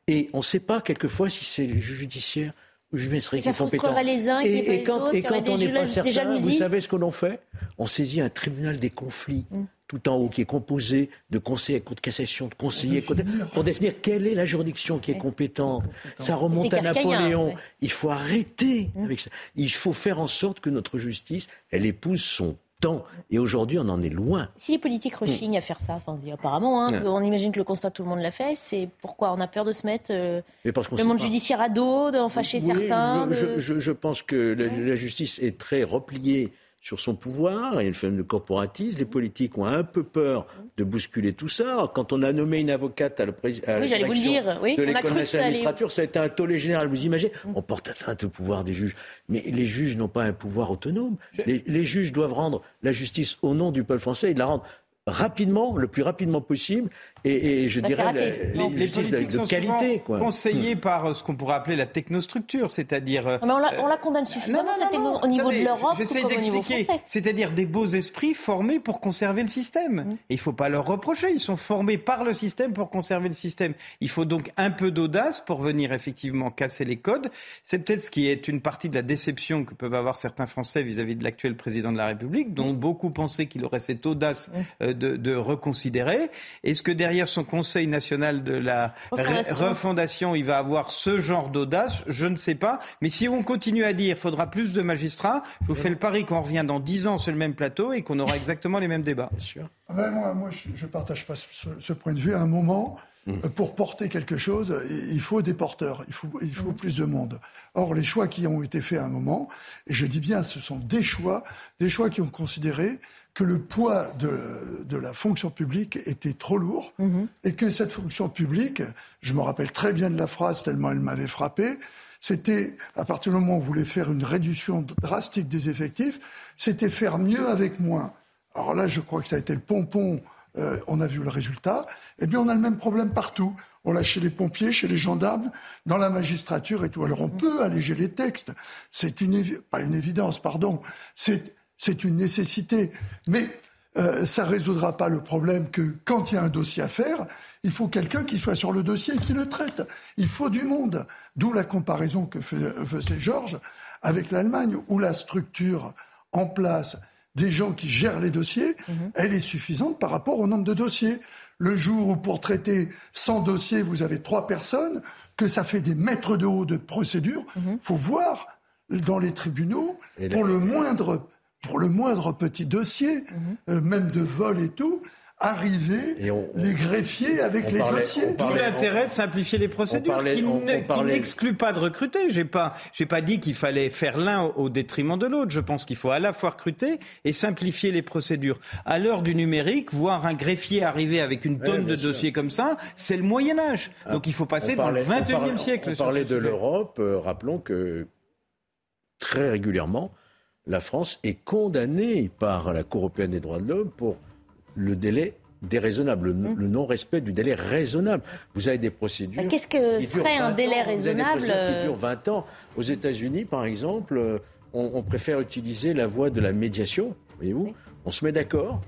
Et on ne sait pas quelquefois si c'est les juges judiciaires ou les juges qui sont compétents. les uns et, et, quand, et quand on n'est pas certain, vous savez ce que l'on fait? On saisit un tribunal des conflits. Mm tout en haut, qui est composé de conseillers à de cassation, de conseillers pour définir quelle est la juridiction qui est compétente. Ça remonte à Napoléon. Il faut arrêter mmh. avec ça. Il faut faire en sorte que notre justice, elle épouse son temps. Et aujourd'hui, on en est loin. Si les politiques rechignent à faire ça, enfin, apparemment, hein, on imagine que le constat, tout le monde l'a fait, c'est pourquoi on a peur de se mettre euh, le monde judiciaire à dos, d'en fâcher certains. Je, pense que la, justice est très repliée sur son pouvoir, il y a une forme de corporatisme. Les politiques ont un peu peur de bousculer tout ça. Quand on a nommé une avocate à la présidence oui. Oui, de l'école nationale ça a été un tollé général. Vous imaginez mm. On porte atteinte au pouvoir des juges. Mais les juges n'ont pas un pouvoir autonome. Les, les, juges doivent rendre la justice au nom du peuple français et de la rendre rapidement, le plus rapidement possible, et, je bah, dirais les, les politiques de, qualité. Quoi. Conseillés hmm. par euh, ce qu'on pourrait appeler la technostructure, c'est-à-dire. Euh, mais on la, condamne suffisamment au niveau de l'Europe. J'essaie d'expliquer. C'est-à-dire des beaux esprits formés pour conserver le système. Hmm. Et il ne faut pas leur reprocher. Ils sont formés par le système pour conserver le système. Il faut donc un peu d'audace pour venir effectivement casser les codes. C'est peut-être ce qui est une partie de la déception que peuvent avoir certains Français vis-à-vis de l'actuel président de la République, dont hmm. beaucoup pensaient qu'il aurait cette audace euh, de, de reconsidérer. Est-ce que derrière son Conseil national de la refondation. il va avoir ce genre d'audace Je ne sais pas. Mais si on continue à dire qu'il faudra plus de magistrats, je vous fais le pari qu'on revient dans dix ans sur le même plateau et qu'on aura exactement les mêmes débats. Bien sûr. Ah ben, moi, moi, je ne partage pas ce, point de vue. À un moment, mmh. euh, pour porter quelque chose, il faut des porteurs, il faut, il faut mmh. plus de monde. Or, les choix qui ont été faits à un moment, et je dis bien, ce sont des choix, des choix qui ont considéré que le poids de, de, la fonction publique était trop lourd mhm. et que cette fonction publique, je me rappelle très bien de la phrase tellement elle m'avait frappé, c'était, à partir du moment où on voulait faire une réduction drastique des effectifs, c'était faire mieux avec moins. Alors là, je crois que ça a été le pompon, euh, on a vu le résultat. Eh bien, on a le même problème partout. On l'a chez les pompiers, chez les gendarmes, dans la magistrature et tout. Alors on peut alléger les textes. C'est une, pas une évidence, pardon. C'est c'est une nécessité. Mais euh, ça ne résoudra pas le problème que quand il y a un dossier à faire, il faut quelqu'un qui soit sur le dossier et qui le traite. Il faut du monde. D'où la comparaison que faisait Georges avec l'Allemagne, où la structure en place des gens qui gèrent les dossiers, mhm. elle est suffisante par rapport au nombre de dossiers. Le jour où pour traiter 100 dossiers, vous avez trois personnes, que ça fait des mètres de haut de procédure, il mhm. faut voir dans les tribunaux pour le moindre pour le moindre petit dossier, mhm. euh, même de vol et tout, arriver les greffiers avec les dossiers. Tout l'intérêt de simplifier les procédures, qui n'exclut pas de recruter. J'ai pas, j'ai pas dit qu'il fallait faire l'un au, détriment de l'autre. Je pense qu'il faut à la fois recruter et simplifier les procédures. À l'heure du numérique, voir un greffier arriver avec une tonne de dossiers comme ça, c'est le Moyen Âge. Ah, Donc il faut passer dans le 21e siècle. On parlait de l'Europe. Euh, rappelons que très régulièrement, la France est condamnée par la Cour européenne des droits de l'homme pour le délai déraisonnable, le, mmh. non-respect du délai raisonnable. Vous avez des procédures. Bah, qu'est-ce que serait un délai raisonnable Vous avez des qui durent 20 ans. Aux États-Unis, par exemple, on, préfère utiliser la voie de la médiation. Voyez-vous, on se met d'accord,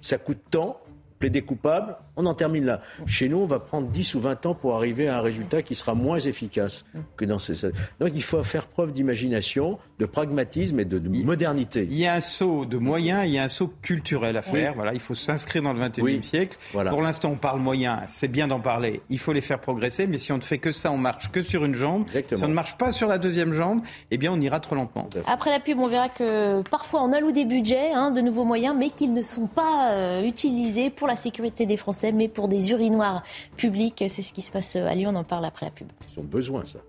ça coûte tant, plaider coupable, on en termine là. Chez nous, on va prendre 10 ou 20 ans pour arriver à un résultat qui sera moins efficace que dans ces... Donc il faut faire preuve d'imagination, de pragmatisme et de, modernité. Il y a un saut de moyens, il y a un saut culturel à faire. Voilà, il faut s'inscrire dans le 21e siècle. Voilà. Pour l'instant, on parle moyens, c'est bien d'en parler. Il faut les faire progresser, mais si on ne fait que ça, on marche que sur une jambe. Si on ne marche pas sur la deuxième jambe, eh bien on ira trop lentement. Après la pub, on verra que parfois on alloue des budgets, hein, de nouveaux moyens, mais qu'ils ne sont pas euh, utilisés pour la sécurité des Français, mais pour des urinoirs publics. C'est ce qui se passe à Lyon, on en parle après la pub. Ils ont besoin, ça.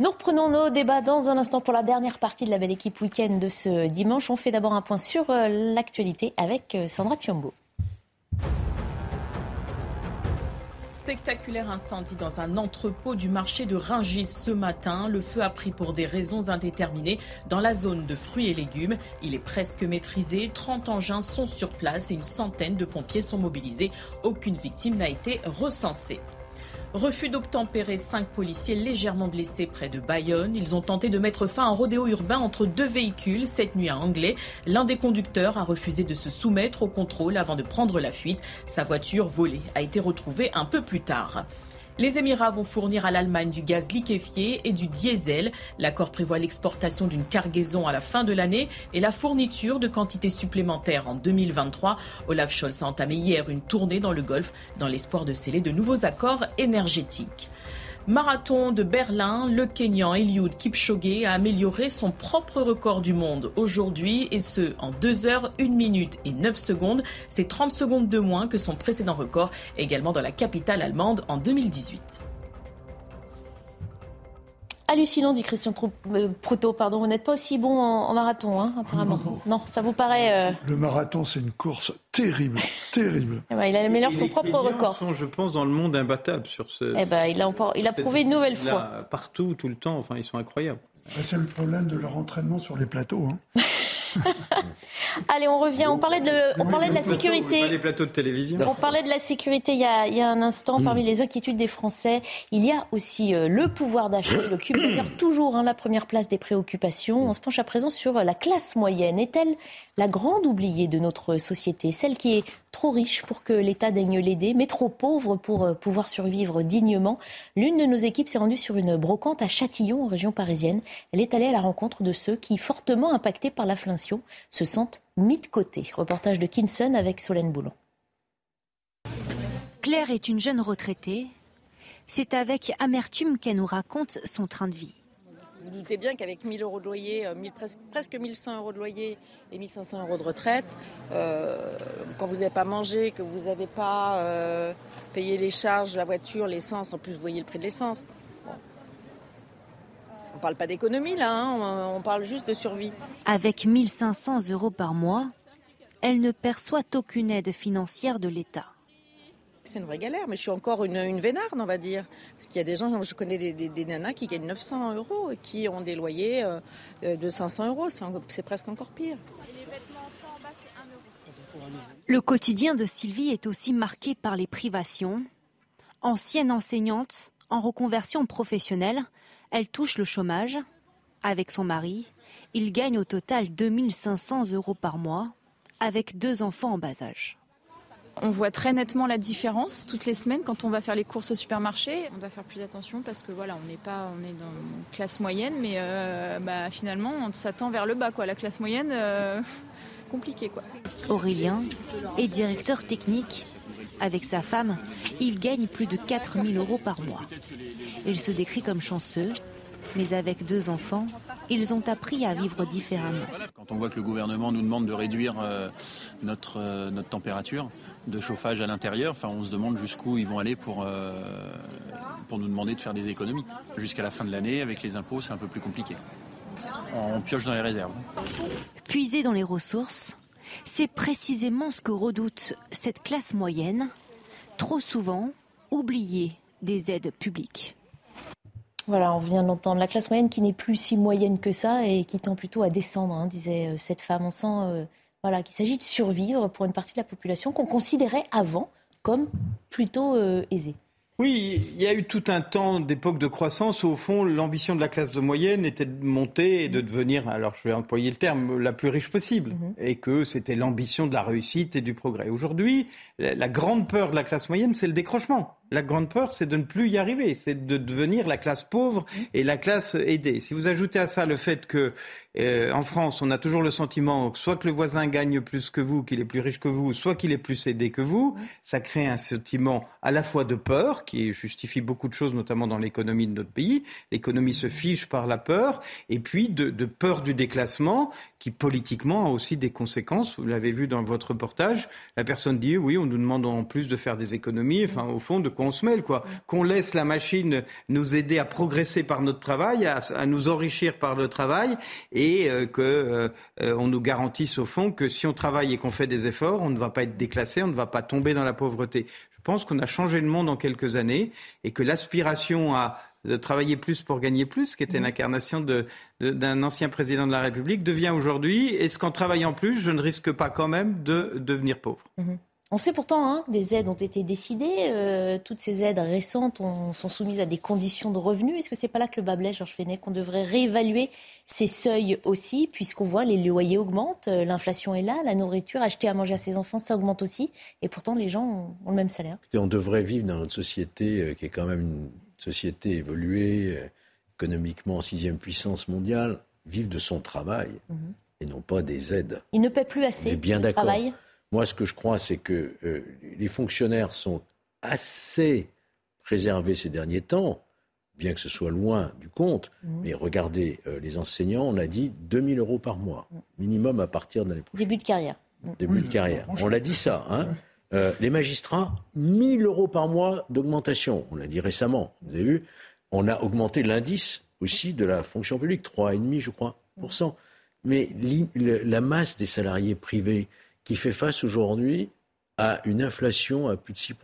Nous reprenons nos débats dans un instant pour la dernière partie de la belle équipe week-end de ce dimanche. On fait d'abord un point sur euh, l'actualité avec euh, Sandra Chiombo. Spectaculaire incendie dans un entrepôt du marché de Ringis ce matin. Le feu a pris pour des raisons indéterminées dans la zone de fruits et légumes. Il est presque maîtrisé. 30 engins sont sur place et une centaine de pompiers sont mobilisés. Aucune victime n'a été recensée. Refus d'obtempérer, cinq policiers légèrement blessés près de Bayonne. Ils ont tenté de mettre fin à un rodéo urbain entre deux véhicules cette nuit à Anglais. L'un des conducteurs a refusé de se soumettre au contrôle avant de prendre la fuite. Sa voiture volée a été retrouvée un peu plus tard. Les Émirats vont fournir à l'Allemagne du gaz liquéfié et du diesel. L'accord prévoit l'exportation d'une cargaison à la fin de l'année et la fourniture de quantités supplémentaires en 2023. Olaf Scholz a entamé hier une tournée dans le Golfe dans l'espoir de sceller de nouveaux accords énergétiques. Marathon de Berlin, le Kenyan Eliud Kipchoge a amélioré son propre record du monde aujourd'hui et ce en 2 heures 1 minute et 9 secondes. C'est 30 secondes de moins que son précédent record également dans la capitale allemande en 2018. Hallucinant, dit Christian euh, Proto. Pardon, vous n'êtes pas aussi bon en, marathon, hein, apparemment. Non, ça vous paraît. Euh, le marathon, c'est une course terrible, terrible. Eh ben, il amélioré son propre record. Sont, je pense, dans le monde imbattable sur ce. Eh ben, il a, il a prouvé une nouvelle fois. Partout, tout le temps. Enfin, ils sont incroyables. C'est le problème de leur entraînement sur les plateaux. Hein. Allez, on revient. On parlait de, on parlait de la sécurité. les plateaux de télévision. On parlait de la sécurité il y a, il y a un instant. Parmi les inquiétudes des Français, il y a aussi euh, le pouvoir d'achat. Il occupe d'ailleurs toujours hein, la première place des préoccupations. On se penche à présent sur la classe moyenne. Est-elle la grande oubliée de notre société Celle qui est trop riche pour que l'État daigne l'aider, mais trop pauvre pour euh, pouvoir survivre dignement. L'une de nos équipes s'est rendue sur une brocante à Châtillon, en région parisienne. Elle est allée à la rencontre de ceux qui, fortement impactés par l'inflation, se sentent mis de côté. Reportage de Kinson avec Solène Boulon. Claire est une jeune retraitée. C'est avec amertume qu'elle nous raconte son train de vie. Vous doutez bien qu'avec 1000 euros de loyer, euh, presque, presque 1100 euros de loyer et 1500 euros de retraite, euh, quand vous n'avez pas mangé, que vous n'avez pas euh, payé les charges, la voiture, l'essence, en plus vous voyez le prix de l'essence. On ne parle pas d'économie là, hein, on parle juste de survie. Avec 1500 euros par mois, elle ne perçoit aucune aide financière de l'État. C'est une vraie galère, mais je suis encore une, vénarde, on va dire. Parce qu'il y a des gens, je connais des, nanas qui gagnent 900 euros et qui ont des loyers euh, de 500 euros. C'est presque encore pire. Le quotidien de Sylvie est aussi marqué par les privations. Ancienne enseignante, en reconversion professionnelle, elle touche le chômage. Avec son mari, il gagne au total 2500 euros par mois, avec deux enfants en bas âge. On voit très nettement la différence toutes les semaines quand on va faire les courses au supermarché. On doit faire plus attention parce que voilà, on n'est pas, on est dans une classe moyenne, mais euh, bah, finalement, on s'attend vers le bas. Quoi. La classe moyenne, euh, compliqué. Quoi. Aurélien est directeur technique. Avec sa femme, il gagne plus de 4000 euros par mois. Il se décrit comme chanceux, mais avec deux enfants, ils ont appris à vivre différemment. Quand on voit que le gouvernement nous demande de réduire euh, notre, euh, notre température de chauffage à l'intérieur, enfin, on se demande jusqu'où ils vont aller pour, euh, pour nous demander de faire des économies. Jusqu'à la fin de l'année, avec les impôts, c'est un peu plus compliqué. On pioche dans les réserves. Puiser dans les ressources, c'est précisément ce que redoute cette classe moyenne, trop souvent oubliée des aides publiques. Voilà, on vient d'entendre la classe moyenne qui n'est plus si moyenne que ça et qui tend plutôt à descendre, hein, disait euh, cette femme. On sent euh, voilà, qu'il s'agit de survivre pour une partie de la population qu'on considérait avant comme plutôt euh, aisée. Oui, il y a eu tout un temps d'époque de croissance où, au fond, l'ambition de la classe de moyenne était de monter et de devenir, alors je vais employer le terme, la plus riche possible. Mhm. Et que c'était l'ambition de la réussite et du progrès. Aujourd'hui, la grande peur de la classe moyenne, c'est le décrochement. La grande peur, c'est de ne plus y arriver, c'est de devenir la classe pauvre et la classe aidée. Si vous ajoutez à ça le fait que euh, en France, on a toujours le sentiment que soit que le voisin gagne plus que vous, qu'il est plus riche que vous, soit qu'il est plus aidé que vous, ça crée un sentiment à la fois de peur, qui justifie beaucoup de choses, notamment dans l'économie de notre pays. L'économie se fiche par la peur, et puis de, de peur du déclassement, qui politiquement a aussi des conséquences. Vous l'avez vu dans votre reportage. La personne dit oui, on nous demande en plus de faire des économies, enfin au fond de qu'on se mêle quoi, qu'on laisse la machine nous aider à progresser par notre travail, à, à nous enrichir par le travail, et euh, que euh, on nous garantisse au fond que si on travaille et qu'on fait des efforts, on ne va pas être déclassé, on ne va pas tomber dans la pauvreté. Je pense qu'on a changé le monde en quelques années et que l'aspiration à de travailler plus pour gagner plus, qui était mmh. l'incarnation d'un ancien président de la République, devient aujourd'hui, est-ce qu'en travaillant plus, je ne risque pas quand même de devenir pauvre? Mmh. On sait pourtant hein, des aides ont été décidées. Euh, toutes ces aides récentes sont soumises à des conditions de revenus. Est-ce que c'est pas là que le bas blesse, Georges Fenech, qu'on devrait réévaluer ces seuils aussi, puisqu'on voit les loyers augmentent, euh, l'inflation est là, la nourriture, acheter à manger à ses enfants, ça augmente aussi, et pourtant les gens ont, le même salaire. on devrait vivre dans notre société euh, qui est quand même une société évoluée, économiquement sixième puissance mondiale, vivre de son travail mhm. et non pas des aides. Il ne paie plus assez bien de travail Moi, ce que je crois, c'est que euh, les fonctionnaires sont assez préservés ces derniers temps, bien que ce soit loin du compte. Mhm. Mais regardez, euh, les enseignants, on a dit 2000 euros par mois, mhm. minimum à partir de l'année prochaine. Début de carrière. Début de carrière. On l'a dit ça. Hein euh, les magistrats, 1000 euros par mois d'augmentation. On l'a dit récemment. Vous avez vu On a augmenté l'indice aussi de la fonction publique, 3,5 je crois, Mais la masse des salariés privés qui fait face aujourd'hui à une inflation à plus de 6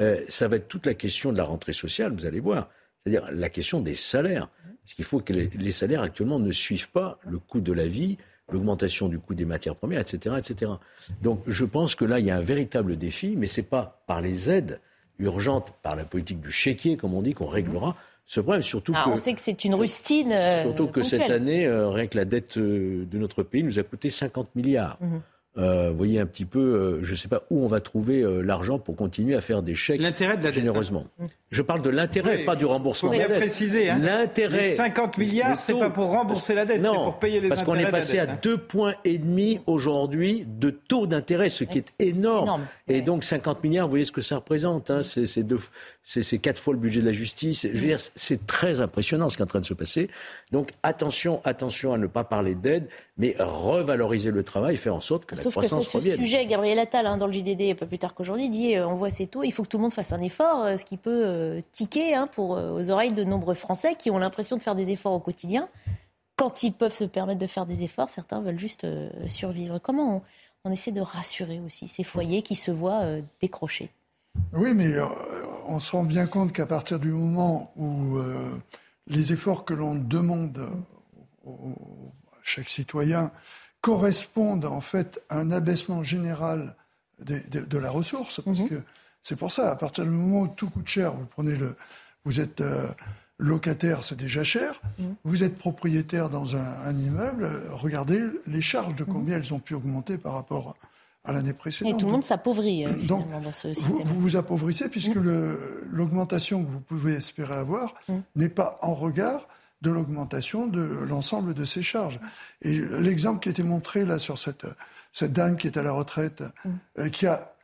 euh, ça va être toute la question de la rentrée sociale, vous allez voir. C'est-à-dire la question des salaires. Parce qu'il faut que les salaires actuellement ne suivent pas le coût de la vie, l'augmentation du coût des matières premières, etc., etc. Donc je pense que là, il y a un véritable défi, mais ce n'est pas par les aides urgentes, par la politique du chéquier, comme on dit, qu'on réglera ce problème. Surtout ah, que, on sait que c'est une rustine. Euh, surtout que cette année, euh, rien que la dette euh, de notre pays nous a coûté 50 milliards. Mhm. Euh, vous voyez un petit peu, euh, je ne sais pas où on va trouver euh, l'argent pour continuer à faire des chèques l'intérêt de la généreusement. Dette, hein. Je parle de l'intérêt, pas du remboursement. Il faut bien préciser. Hein. L'intérêt. 50 milliards, c'est pas pour rembourser la dette, c'est pour payer les parce intérêts. Parce qu'on est passé à hein. deux points et demi aujourd'hui de taux d'intérêt, ce qui est énorme. Et donc 50 milliards, vous voyez ce que ça représente. Hein. C'est quatre fois le budget de la justice. Je veux dire, c'est très impressionnant ce qui est en train de se passer. Donc attention, attention à ne pas parler d'aide, mais revaloriser le travail, faire en sorte que Sauf que c'est ce sujet, Gabriel Attal, hein, dans le JDD, pas plus tard qu'aujourd'hui, dit euh, on voit ces taux, il faut que tout le monde fasse un effort, euh, ce qui peut euh, tiquer hein, pour, aux oreilles de nombreux Français qui ont l'impression de faire des efforts au quotidien. Quand ils peuvent se permettre de faire des efforts, certains veulent juste survivre. Comment on, essaie de rassurer aussi ces foyers qui se voient décrochés? Oui, mais on se rend bien compte qu'à partir du moment où les efforts que l'on demande à chaque citoyen correspondent en fait à un abaissement général de, la ressource. Parce mhm. que c'est pour ça, à partir du moment où tout coûte cher, vous prenez le, vous êtes euh, locataire, c'est déjà cher. Mhm. Vous êtes propriétaire dans un, immeuble, regardez les charges de mhm. combien elles ont pu augmenter par rapport à l'année précédente. Et tout le monde s'appauvrit euh, dans ce système. Vous, vous, vous appauvrissez puisque l'augmentation que vous pouvez espérer avoir n'est pas en regard de l'augmentation de l'ensemble de ces charges. Et l'exemple qui était montré là sur cette, cette dame qui est à la retraite, euh, qui a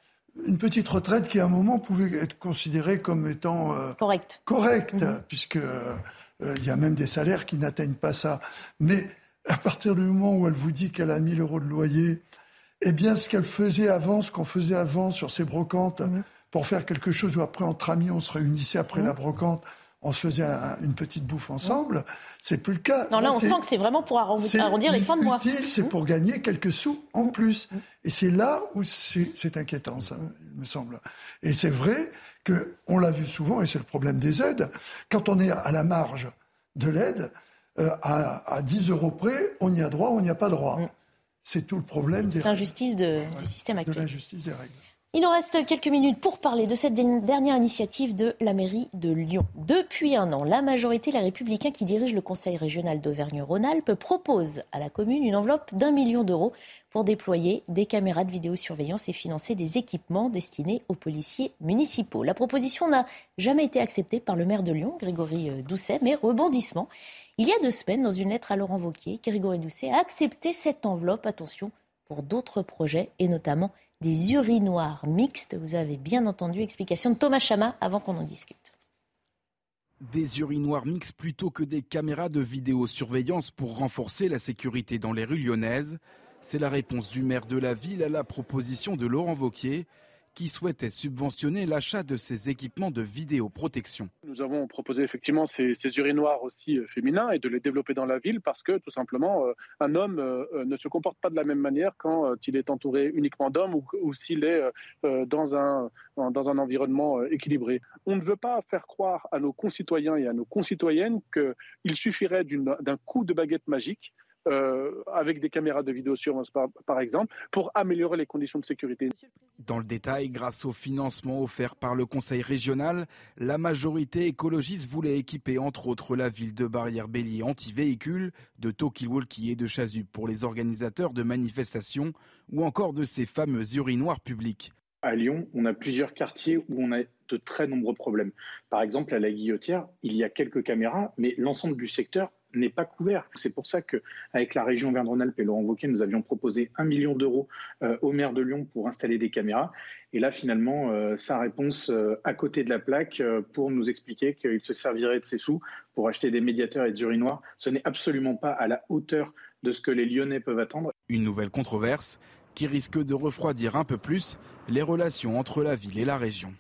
une petite retraite qui à un moment pouvait être considérée comme étant euh, correcte, correct, mm-hmm. puisque euh, il y a même des salaires qui n'atteignent pas ça. Mais à partir du moment où elle vous dit qu'elle a 1000 euros de loyer, eh bien ce qu'elle faisait avant, ce qu'on faisait avant sur ses brocantes, mm-hmm. pour faire quelque chose où après entre amis on se réunissait après mm-hmm. la brocante, on se faisait une petite bouffe ensemble. C'est plus le cas. Non, là, on sent que c'est vraiment pour arrondir les fins de mois. C'est pour gagner quelques sous en plus. Et c'est là où c'est inquiétant, ça, il me semble. Et c'est vrai qu'on l'a vu souvent, et c'est le problème des aides. Quand on est à la marge de l'aide, euh, à, 10 euros près, on y a droit on n'y a pas droit. Mm. C'est tout le problème des l'injustice du système actuel. De l'injustice des règles. Il nous reste quelques minutes pour parler de cette dernière initiative de la mairie de Lyon. Depuis un an, la majorité, les républicains qui dirigent le conseil régional d'Auvergne-Rhône-Alpes, proposent à la commune une enveloppe d'un million d'euros pour déployer des caméras de vidéosurveillance et financer des équipements destinés aux policiers municipaux. La proposition n'a jamais été acceptée par le maire de Lyon, Grégory euh, Doucet, mais rebondissement. Il y a deux semaines, dans une lettre à Laurent Vauquier, Grégory Doucet a accepté cette enveloppe, attention, pour d'autres projets et notamment des urinoirs mixtes. Vous avez bien entendu, explication de Thomas Chama avant qu'on en discute. Des urinoirs mixtes plutôt que des caméras de vidéosurveillance pour renforcer la sécurité dans les rues lyonnaises. C'est la réponse du maire de la ville à la proposition de Laurent Vauquier qui souhaitait subventionner l'achat de ces équipements de vidéoprotection. Nous avons proposé effectivement ces, urinoirs aussi euh, féminins et de les développer dans la ville parce que tout simplement euh, un homme euh, ne se comporte pas de la même manière quand il est entouré uniquement d'hommes ou, s'il est dans un, dans un environnement équilibré. On ne veut pas faire croire à nos concitoyens et à nos concitoyennes qu'il suffirait d'un coup de baguette magique euh, avec des caméras de vidéosurveillance par, par exemple, pour améliorer les conditions de sécurité. Dans le détail, grâce au financement offert par le Conseil régional, la majorité écologiste voulait équiper entre autres la ville de Barrière-Bélier anti-véhicules, de talkie-walkie et de chasubles pour les organisateurs de manifestations ou encore de ces fameux urinoirs publics. À Lyon, on a plusieurs quartiers où on a de très nombreux problèmes. Par exemple, à la Guillotière, il y a quelques caméras, mais l'ensemble du secteur n'est pas couvert. C'est pour ça qu'avec la région Verne-Rhône-Alpes et Laurent Wauquiez, nous avions proposé un million d'euros euh, au maire de Lyon pour installer des caméras. Et là, finalement, euh, sa réponse euh, à côté de la plaque pour nous expliquer qu'il se servirait de ses sous pour acheter des médiateurs et des urinoirs, ce n'est absolument pas à la hauteur de ce que les Lyonnais peuvent attendre. Une nouvelle controverse qui risque de refroidir un peu plus les relations entre la ville et la région.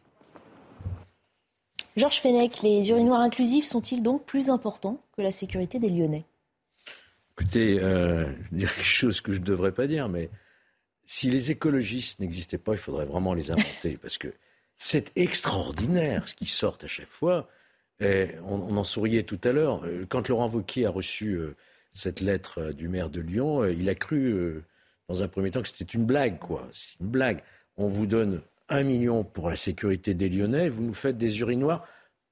Georges Fenech, les urinoirs inclusifs sont-ils donc plus importants que la sécurité des Lyonnais? Écoutez, euh, je dire quelque chose que je ne devrais pas dire, mais si les écologistes n'existaient pas, il faudrait vraiment les inventer, parce que c'est extraordinaire ce qui sort à chaque fois. On, en souriait tout à l'heure. Euh, quand Laurent Wauquiez a reçu euh, cette lettre du maire de Lyon, il a cru, dans un premier temps, que c'était une blague, quoi. C'est une blague. On vous donne un million pour la sécurité des Lyonnais, vous nous faites des urinoirs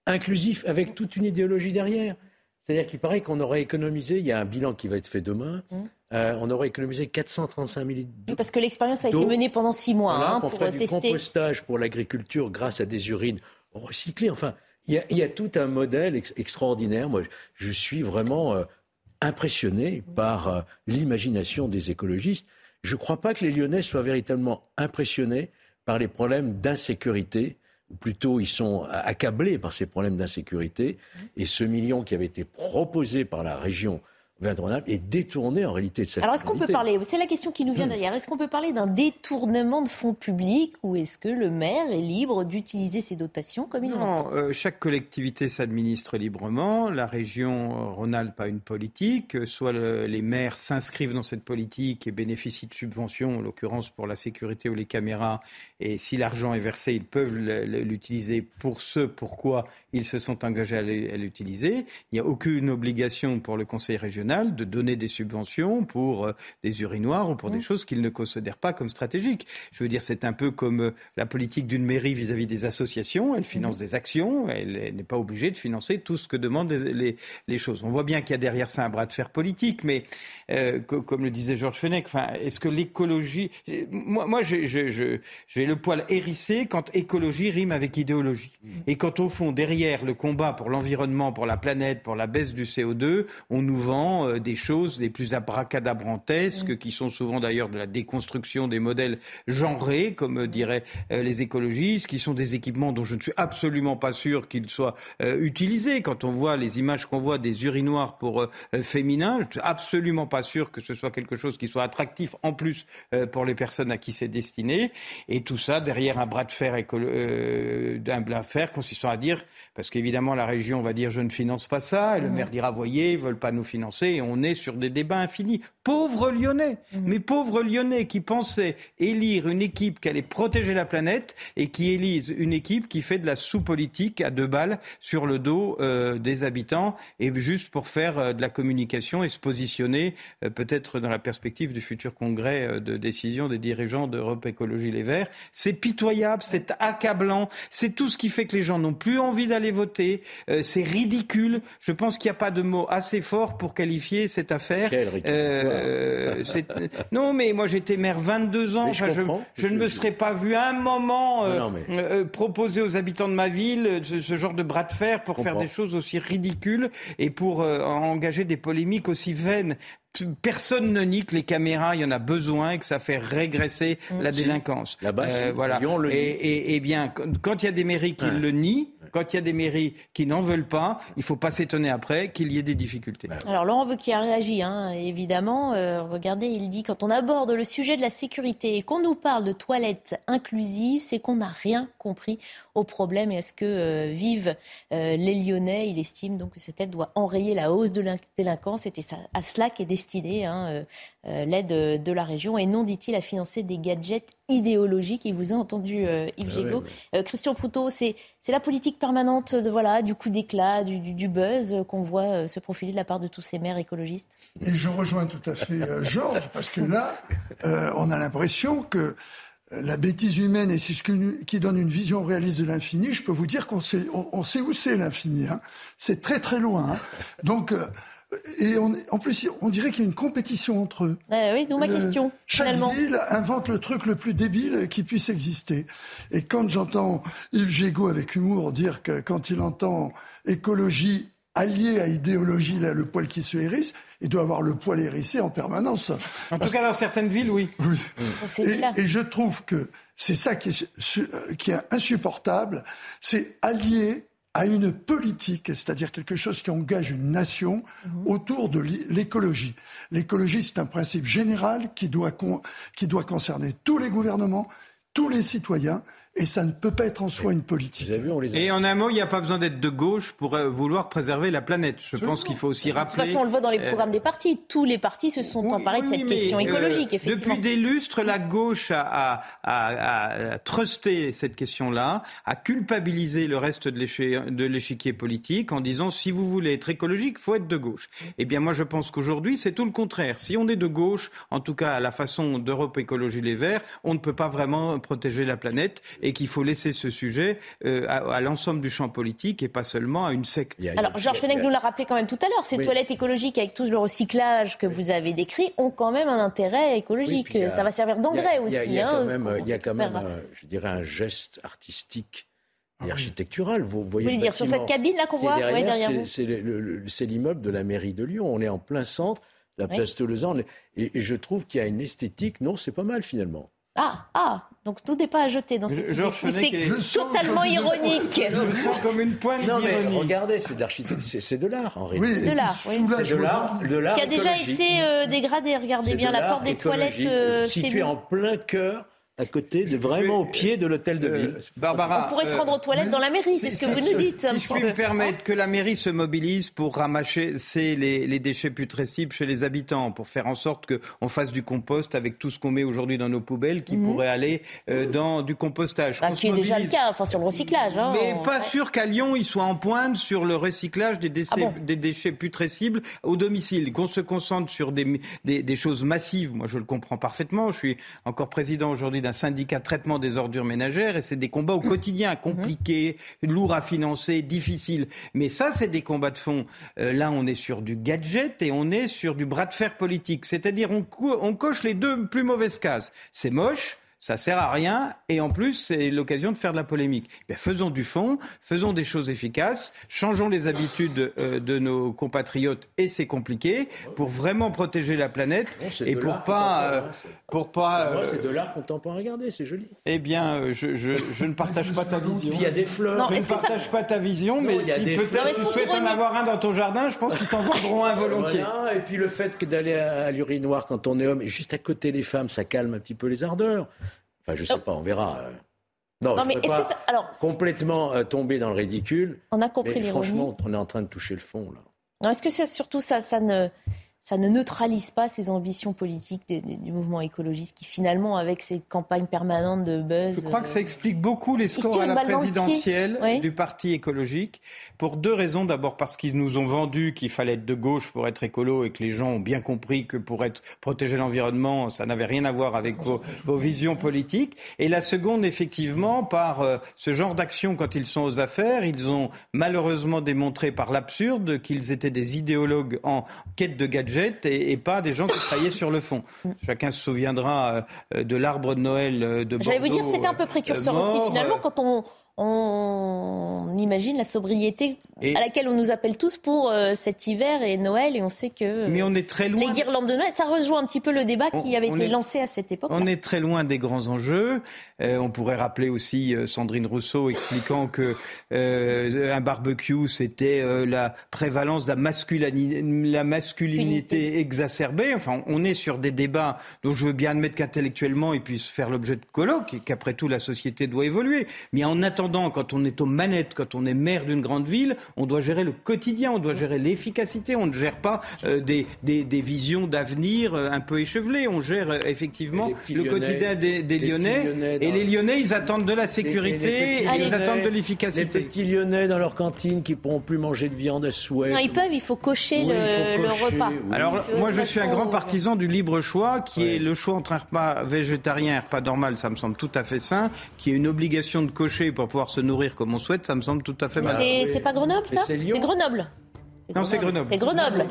inclusifs avec toute une idéologie derrière. C'est-à-dire qu'il paraît qu'on aurait économisé, il y a un bilan qui va être fait demain, mmh. euh, on aurait économisé 435 000 oui, Parce que l'expérience a été menée pendant six mois hein, pour, faire Du compostage pour l'agriculture grâce à des urines recyclées. Enfin, il y a, tout un modèle extraordinaire. Moi, je suis vraiment euh, impressionné par euh, l'imagination des écologistes. Je ne crois pas que les Lyonnais soient véritablement impressionnés par les problèmes d'insécurité, ou plutôt ils sont accablés par ces problèmes d'insécurité. Et ce million qui avait été proposé par la région est détourné en réalité de cette Alors est-ce qu'on peut parler, c'est la question qui nous vient hmm. derrière, est-ce qu'on peut parler d'un détournement de fonds publics ou est-ce que le maire est libre d'utiliser ses dotations comme il l'entend? euh, Chaque collectivité s'administre librement, la région euh, Rhône-Alpes a une politique, euh, soit les maires s'inscrivent dans cette politique et bénéficient de subventions, en l'occurrence pour la sécurité ou les caméras, et si l'argent est versé, ils peuvent l'utiliser pour ce pourquoi ils se sont engagés à l'utiliser. Il n'y a aucune obligation pour le conseil régional nationale de donner des subventions pour des urinoirs ou pour des mmh. choses qu'ils ne considèrent pas comme stratégiques. Je veux dire, c'est un peu comme la politique d'une mairie vis-à-vis des associations. Elle finance mmh. des actions, elle, n'est pas obligée de financer tout ce que demandent les, les, choses. On voit bien qu'il y a derrière ça un bras de fer politique, mais comme le disait Georges Fenech, est-ce que l'écologie... Moi, moi j'ai le poil hérissé quand écologie rime avec idéologie. Mmh. Et quand au fond, derrière le combat pour l'environnement, pour la planète, pour la baisse du CO2, on nous vend euh, des choses les plus abracadabrantesques, mmh. qui sont souvent d'ailleurs de la déconstruction des modèles genrés, comme euh, diraient euh, les écologistes, qui sont des équipements dont je ne suis absolument pas sûr qu'ils soient utilisés. Quand on voit les images qu'on voit des urinoirs pour féminins, je ne suis absolument pas sûr que ce soit quelque chose qui soit attractif en plus pour les personnes à qui c'est destiné. Et tout ça derrière un bras de fer, d'un bras de fer consistant à dire, parce qu'évidemment la région va dire je ne finance pas ça, et le maire dira voyez, ils veulent pas nous financer, on est sur des débats infinis. Pauvres Lyonnais, mhm. mais pauvres Lyonnais qui pensaient élire une équipe qui allait protéger la planète et qui élise une équipe qui fait de la sous-politique à deux balles sur le dos euh, des habitants et juste pour faire euh, de la communication et se positionner euh, peut-être dans la perspective du futur congrès de décision des dirigeants d'Europe Écologie Les Verts. C'est pitoyable, c'est accablant, c'est tout ce qui fait que les gens n'ont plus envie d'aller voter. C'est ridicule. Je pense qu'il n'y a pas de mot assez fort pour qualifier cette affaire. Euh, non, mais moi j'étais maire 22 ans. je, je, ne me serais pas vu un moment euh, proposer aux habitants de ma ville ce, genre de bras de fer pour faire des choses aussi ridicules et pour engager des polémiques aussi vaines personne ne nie que les caméras, il y en a besoin et que ça fait régresser mm. la délinquance. Euh, voilà. et, et, bien, quand il y a des mairies qui le nient, quand il y a des mairies qui n'en veulent pas, il ne faut pas s'étonner après qu'il y ait des difficultés. Alors Laurent veut qui a réagi, hein, évidemment. Euh, regardez, il dit quand on aborde le sujet de la sécurité et qu'on nous parle de toilettes inclusives, c'est qu'on n'a rien compris au problème et à ce que euh, vivent euh, les Lyonnais. Il estime donc que cette aide doit enrayer la hausse de la délinquance. C'était à cela qu'est destinée hein, l'aide de la région et non, dit-il, à financer des gadgets idéologiques. Il vous a entendu, Yves ah Gégaud. Christian Proutot, c'est la politique permanente de, voilà, du coup d'éclat, du, buzz qu'on voit euh, se profiler de la part de tous ces maires écologistes Et je rejoins tout à fait euh, Georges, parce que là, euh, on a l'impression que la bêtise humaine et c'est ce qui donne une vision réaliste de l'infini. Je peux vous dire qu'on sait, on, sait où c'est l'infini. Hein. C'est très très loin. Hein. Donc et en plus, on dirait qu'il y a une compétition entre eux. Eh oui, d'où ma euh, question. Chaque ville invente le truc le plus débile qui puisse exister. Et quand j'entends Yves Gégaud avec humour dire que quand il entend écologie alliée à idéologie, là, le poil qui se hérisse, il doit avoir le poil hérissé en permanence. En tout cas, dans certaines villes, oui. oui. Et, et, je trouve que c'est ça qui est, qui est insupportable, c'est allier à une politique, c'est-à-dire quelque chose qui engage une nation mhm. autour de l'écologie. L'écologie, c'est un principe général qui doit, qui doit concerner tous les gouvernements, tous les citoyens, et ça ne peut pas être en soi une politique. et en un mot, il n'y a pas besoin d'être de gauche pour euh, vouloir préserver la planète. Je pense qu'il faut aussi rappeler. De toute façon, on le voit dans les euh, programmes des partis. Tous les partis se sont emparés de cette question euh, écologique, effectivement. Depuis des lustres, la gauche a, a, trusté cette question-là, a culpabilisé le reste de l'échiquier politique en disant si vous voulez être écologique, faut être de gauche. Eh bien, moi, je pense qu'aujourd'hui, c'est tout le contraire. Si on est de gauche, en tout cas à la façon d'Europe Écologie Les Verts, on ne peut pas vraiment protéger la planète et qu'il faut laisser ce sujet euh, à, l'ensemble du champ politique et pas seulement à une secte. Alors, Georges Fenech nous l'a rappelé quand même tout à l'heure, ces toilettes écologiques avec tout le recyclage que vous avez décrit ont quand même un intérêt écologique. Ça va servir d'engrais aussi. Il y a, quand même, je dirais, un geste artistique et ah architectural. Vous voyez, voulez dire sur cette cabine là qu'on voit? derrière, C'est l'immeuble de la mairie de Lyon. On est en plein centre, la place Toulouse. Et, et je trouve qu'il y a une esthétique. Non, c'est pas mal finalement. Ah, ah, donc tout n'est pas à jeter dans cette idée. C'est totalement ironique. Je le sens comme une pointe d'ironie. Regardez, c'est de l'architecture, c'est de l'art en réalité. Oui, de l'art, oui. C'est de l'art, Qui a déjà été euh, dégradé. Regardez bien la porte des toilettes. Euh, située en plein cœur à côté, de, vraiment au pied de l'hôtel de ville. Barbara, on pourrait se rendre aux toilettes dans la mairie, c'est ce que vous nous dites. Si je puis me permettre que la mairie se mobilise pour ramasser les, les déchets putrescibles chez les habitants, pour faire en sorte qu'on fasse du compost avec tout ce qu'on met aujourd'hui dans nos poubelles qui mhm. pourrait aller dans du compostage. Bah, qui est déjà le cas, enfin sur le recyclage. Hein, mais pas sûr qu'à Lyon, ils soient en pointe sur le recyclage des, déchets, ah des déchets putrescibles au domicile. Qu'on se concentre sur des, des, choses massives, moi je le comprends parfaitement. Je suis encore président aujourd'hui d'un syndicat de traitement des ordures ménagères et c'est des combats au quotidien, mhm. compliqués, lourds à financer, difficiles. Mais ça, c'est des combats de fond. Euh, là, on est sur du gadget et on est sur du bras de fer politique. C'est-à-dire, on, on coche les deux plus mauvaises cases. C'est moche, ça sert à rien et en plus c'est l'occasion de faire de la polémique. Faisons du fond, faisons des choses efficaces, changeons les habitudes euh, de nos compatriotes et c'est compliqué pour vraiment protéger la planète et pour pas, euh, pour pas. Moi c'est de l'art contemporain. Regardez, c'est joli. Eh bien, je, je, je ne partage pas ta vision. il y a des fleurs. je ne partage pas ta vision, mais si peut-être tu souhaites en avoir un dans ton jardin, je pense qu'ils t'en vendront un volontiers. et puis le fait que d'aller à l'urinoir quand on est homme et juste à côté les femmes, ça calme un petit peu les ardeurs. Enfin, je sais pas, on verra. Non, mais est-ce que ça... Alors, complètement euh, tombé dans le ridicule. On a compris les Franchement, on est en train de toucher le fond là. Est-ce que c'est surtout ça, ça ne ça ne neutralise pas ces ambitions politiques du mouvement écologiste qui finalement, avec ces campagnes permanentes de buzz... Je crois que ça explique beaucoup les scores à la présidentielle du Parti écologique, pour deux raisons. D'abord parce qu'ils nous ont vendu qu'il fallait être de gauche pour être écolo et que les gens ont bien compris que pour être protéger l'environnement, ça n'avait rien à voir avec vos, visions politiques. Et la seconde, effectivement, par euh, ce genre d'action quand ils sont aux affaires, ils ont malheureusement démontré par l'absurde qu'ils étaient des idéologues en quête de gadgets et, pas des gens qui travaillaient sur le fond. Chacun se souviendra euh, de l'arbre de Noël euh, de Bordeaux. J'allais vous dire, c'était un peu précurseur aussi finalement quand on on imagine la sobriété à laquelle on nous appelle tous pour euh, cet hiver et Noël et on sait que Mais on est très loin les guirlandes de Noël, ça rejoint un petit peu le débat qui avait été lancé à cette époque. On est très loin des grands enjeux. Euh, on pourrait rappeler aussi euh, Sandrine Rousseau expliquant que un barbecue c'était la prévalence de la, masculinité, la masculinité exacerbée. Enfin, on est sur des débats dont je veux bien admettre qu'intellectuellement ils puissent faire l'objet de colloques et qu'après tout la société doit évoluer. Mais en attendant quand on est aux manettes, quand on est maire d'une grande ville, on doit gérer le quotidien, on doit gérer l'efficacité, on ne gère pas euh, des, des, des, visions d'avenir euh, un peu échevelées, on gère euh, effectivement le quotidien des, des Lyonnais. et les Lyonnais, ils attendent de la sécurité, ils attendent de l'efficacité. Les petits Lyonnais dans leur cantine qui pourront plus manger de viande à souhait. Non, ils peuvent, il faut cocher, le, repas. Alors moi, je suis un grand partisan du libre choix, qui est le choix entre un repas végétarien et un repas normal, ça me semble tout à fait sain, qui est une obligation de cocher pour pouvoir se nourrir comme on souhaite, ça me semble tout à fait mal. C'est pas Grenoble, ça C'est Grenoble. Non, c'est Grenoble. C'est Grenoble.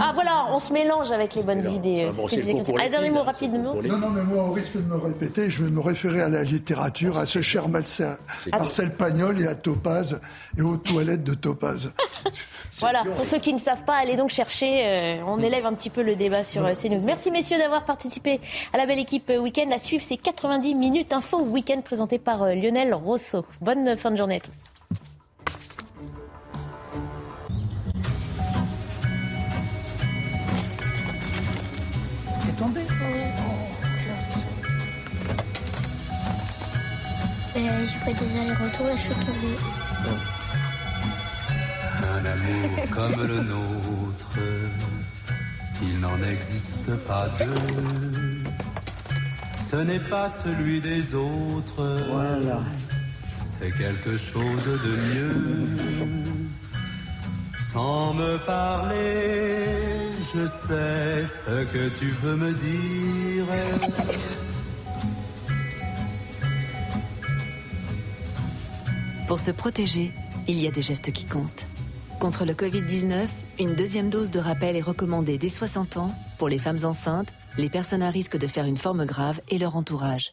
Ah voilà, on se mélange avec les bonnes idées. Ah, un dernier mot rapidement. Non, non, mais moi, au risque de me répéter, je vais me référer à la littérature, à ce cher Marcel, Marcel Pagnol et à Topaz et aux toilettes de Topaz. voilà, pour ceux qui ne savent pas, allez donc chercher. Euh, on élève un petit peu le débat sur euh, CNews. Merci messieurs d'avoir participé à la belle équipe euh, week-end. La suivre, c'est 90 minutes info week-end présenté par Lionel Rosso. Bonne fin de journée à tous. Tombé je fais des allers-retours et je suis tombée. Un amour comme le nôtre, il n'en existe pas deux. Ce n'est pas celui des autres. Voilà. C'est quelque chose de mieux sans me parler, je sais ce que tu veux me dire. Pour se protéger, il y a des gestes qui comptent. Contre le Covid-19, une deuxième dose de rappel est recommandée dès 60 ans pour les femmes enceintes, les personnes à risque de faire une forme grave et leur entourage.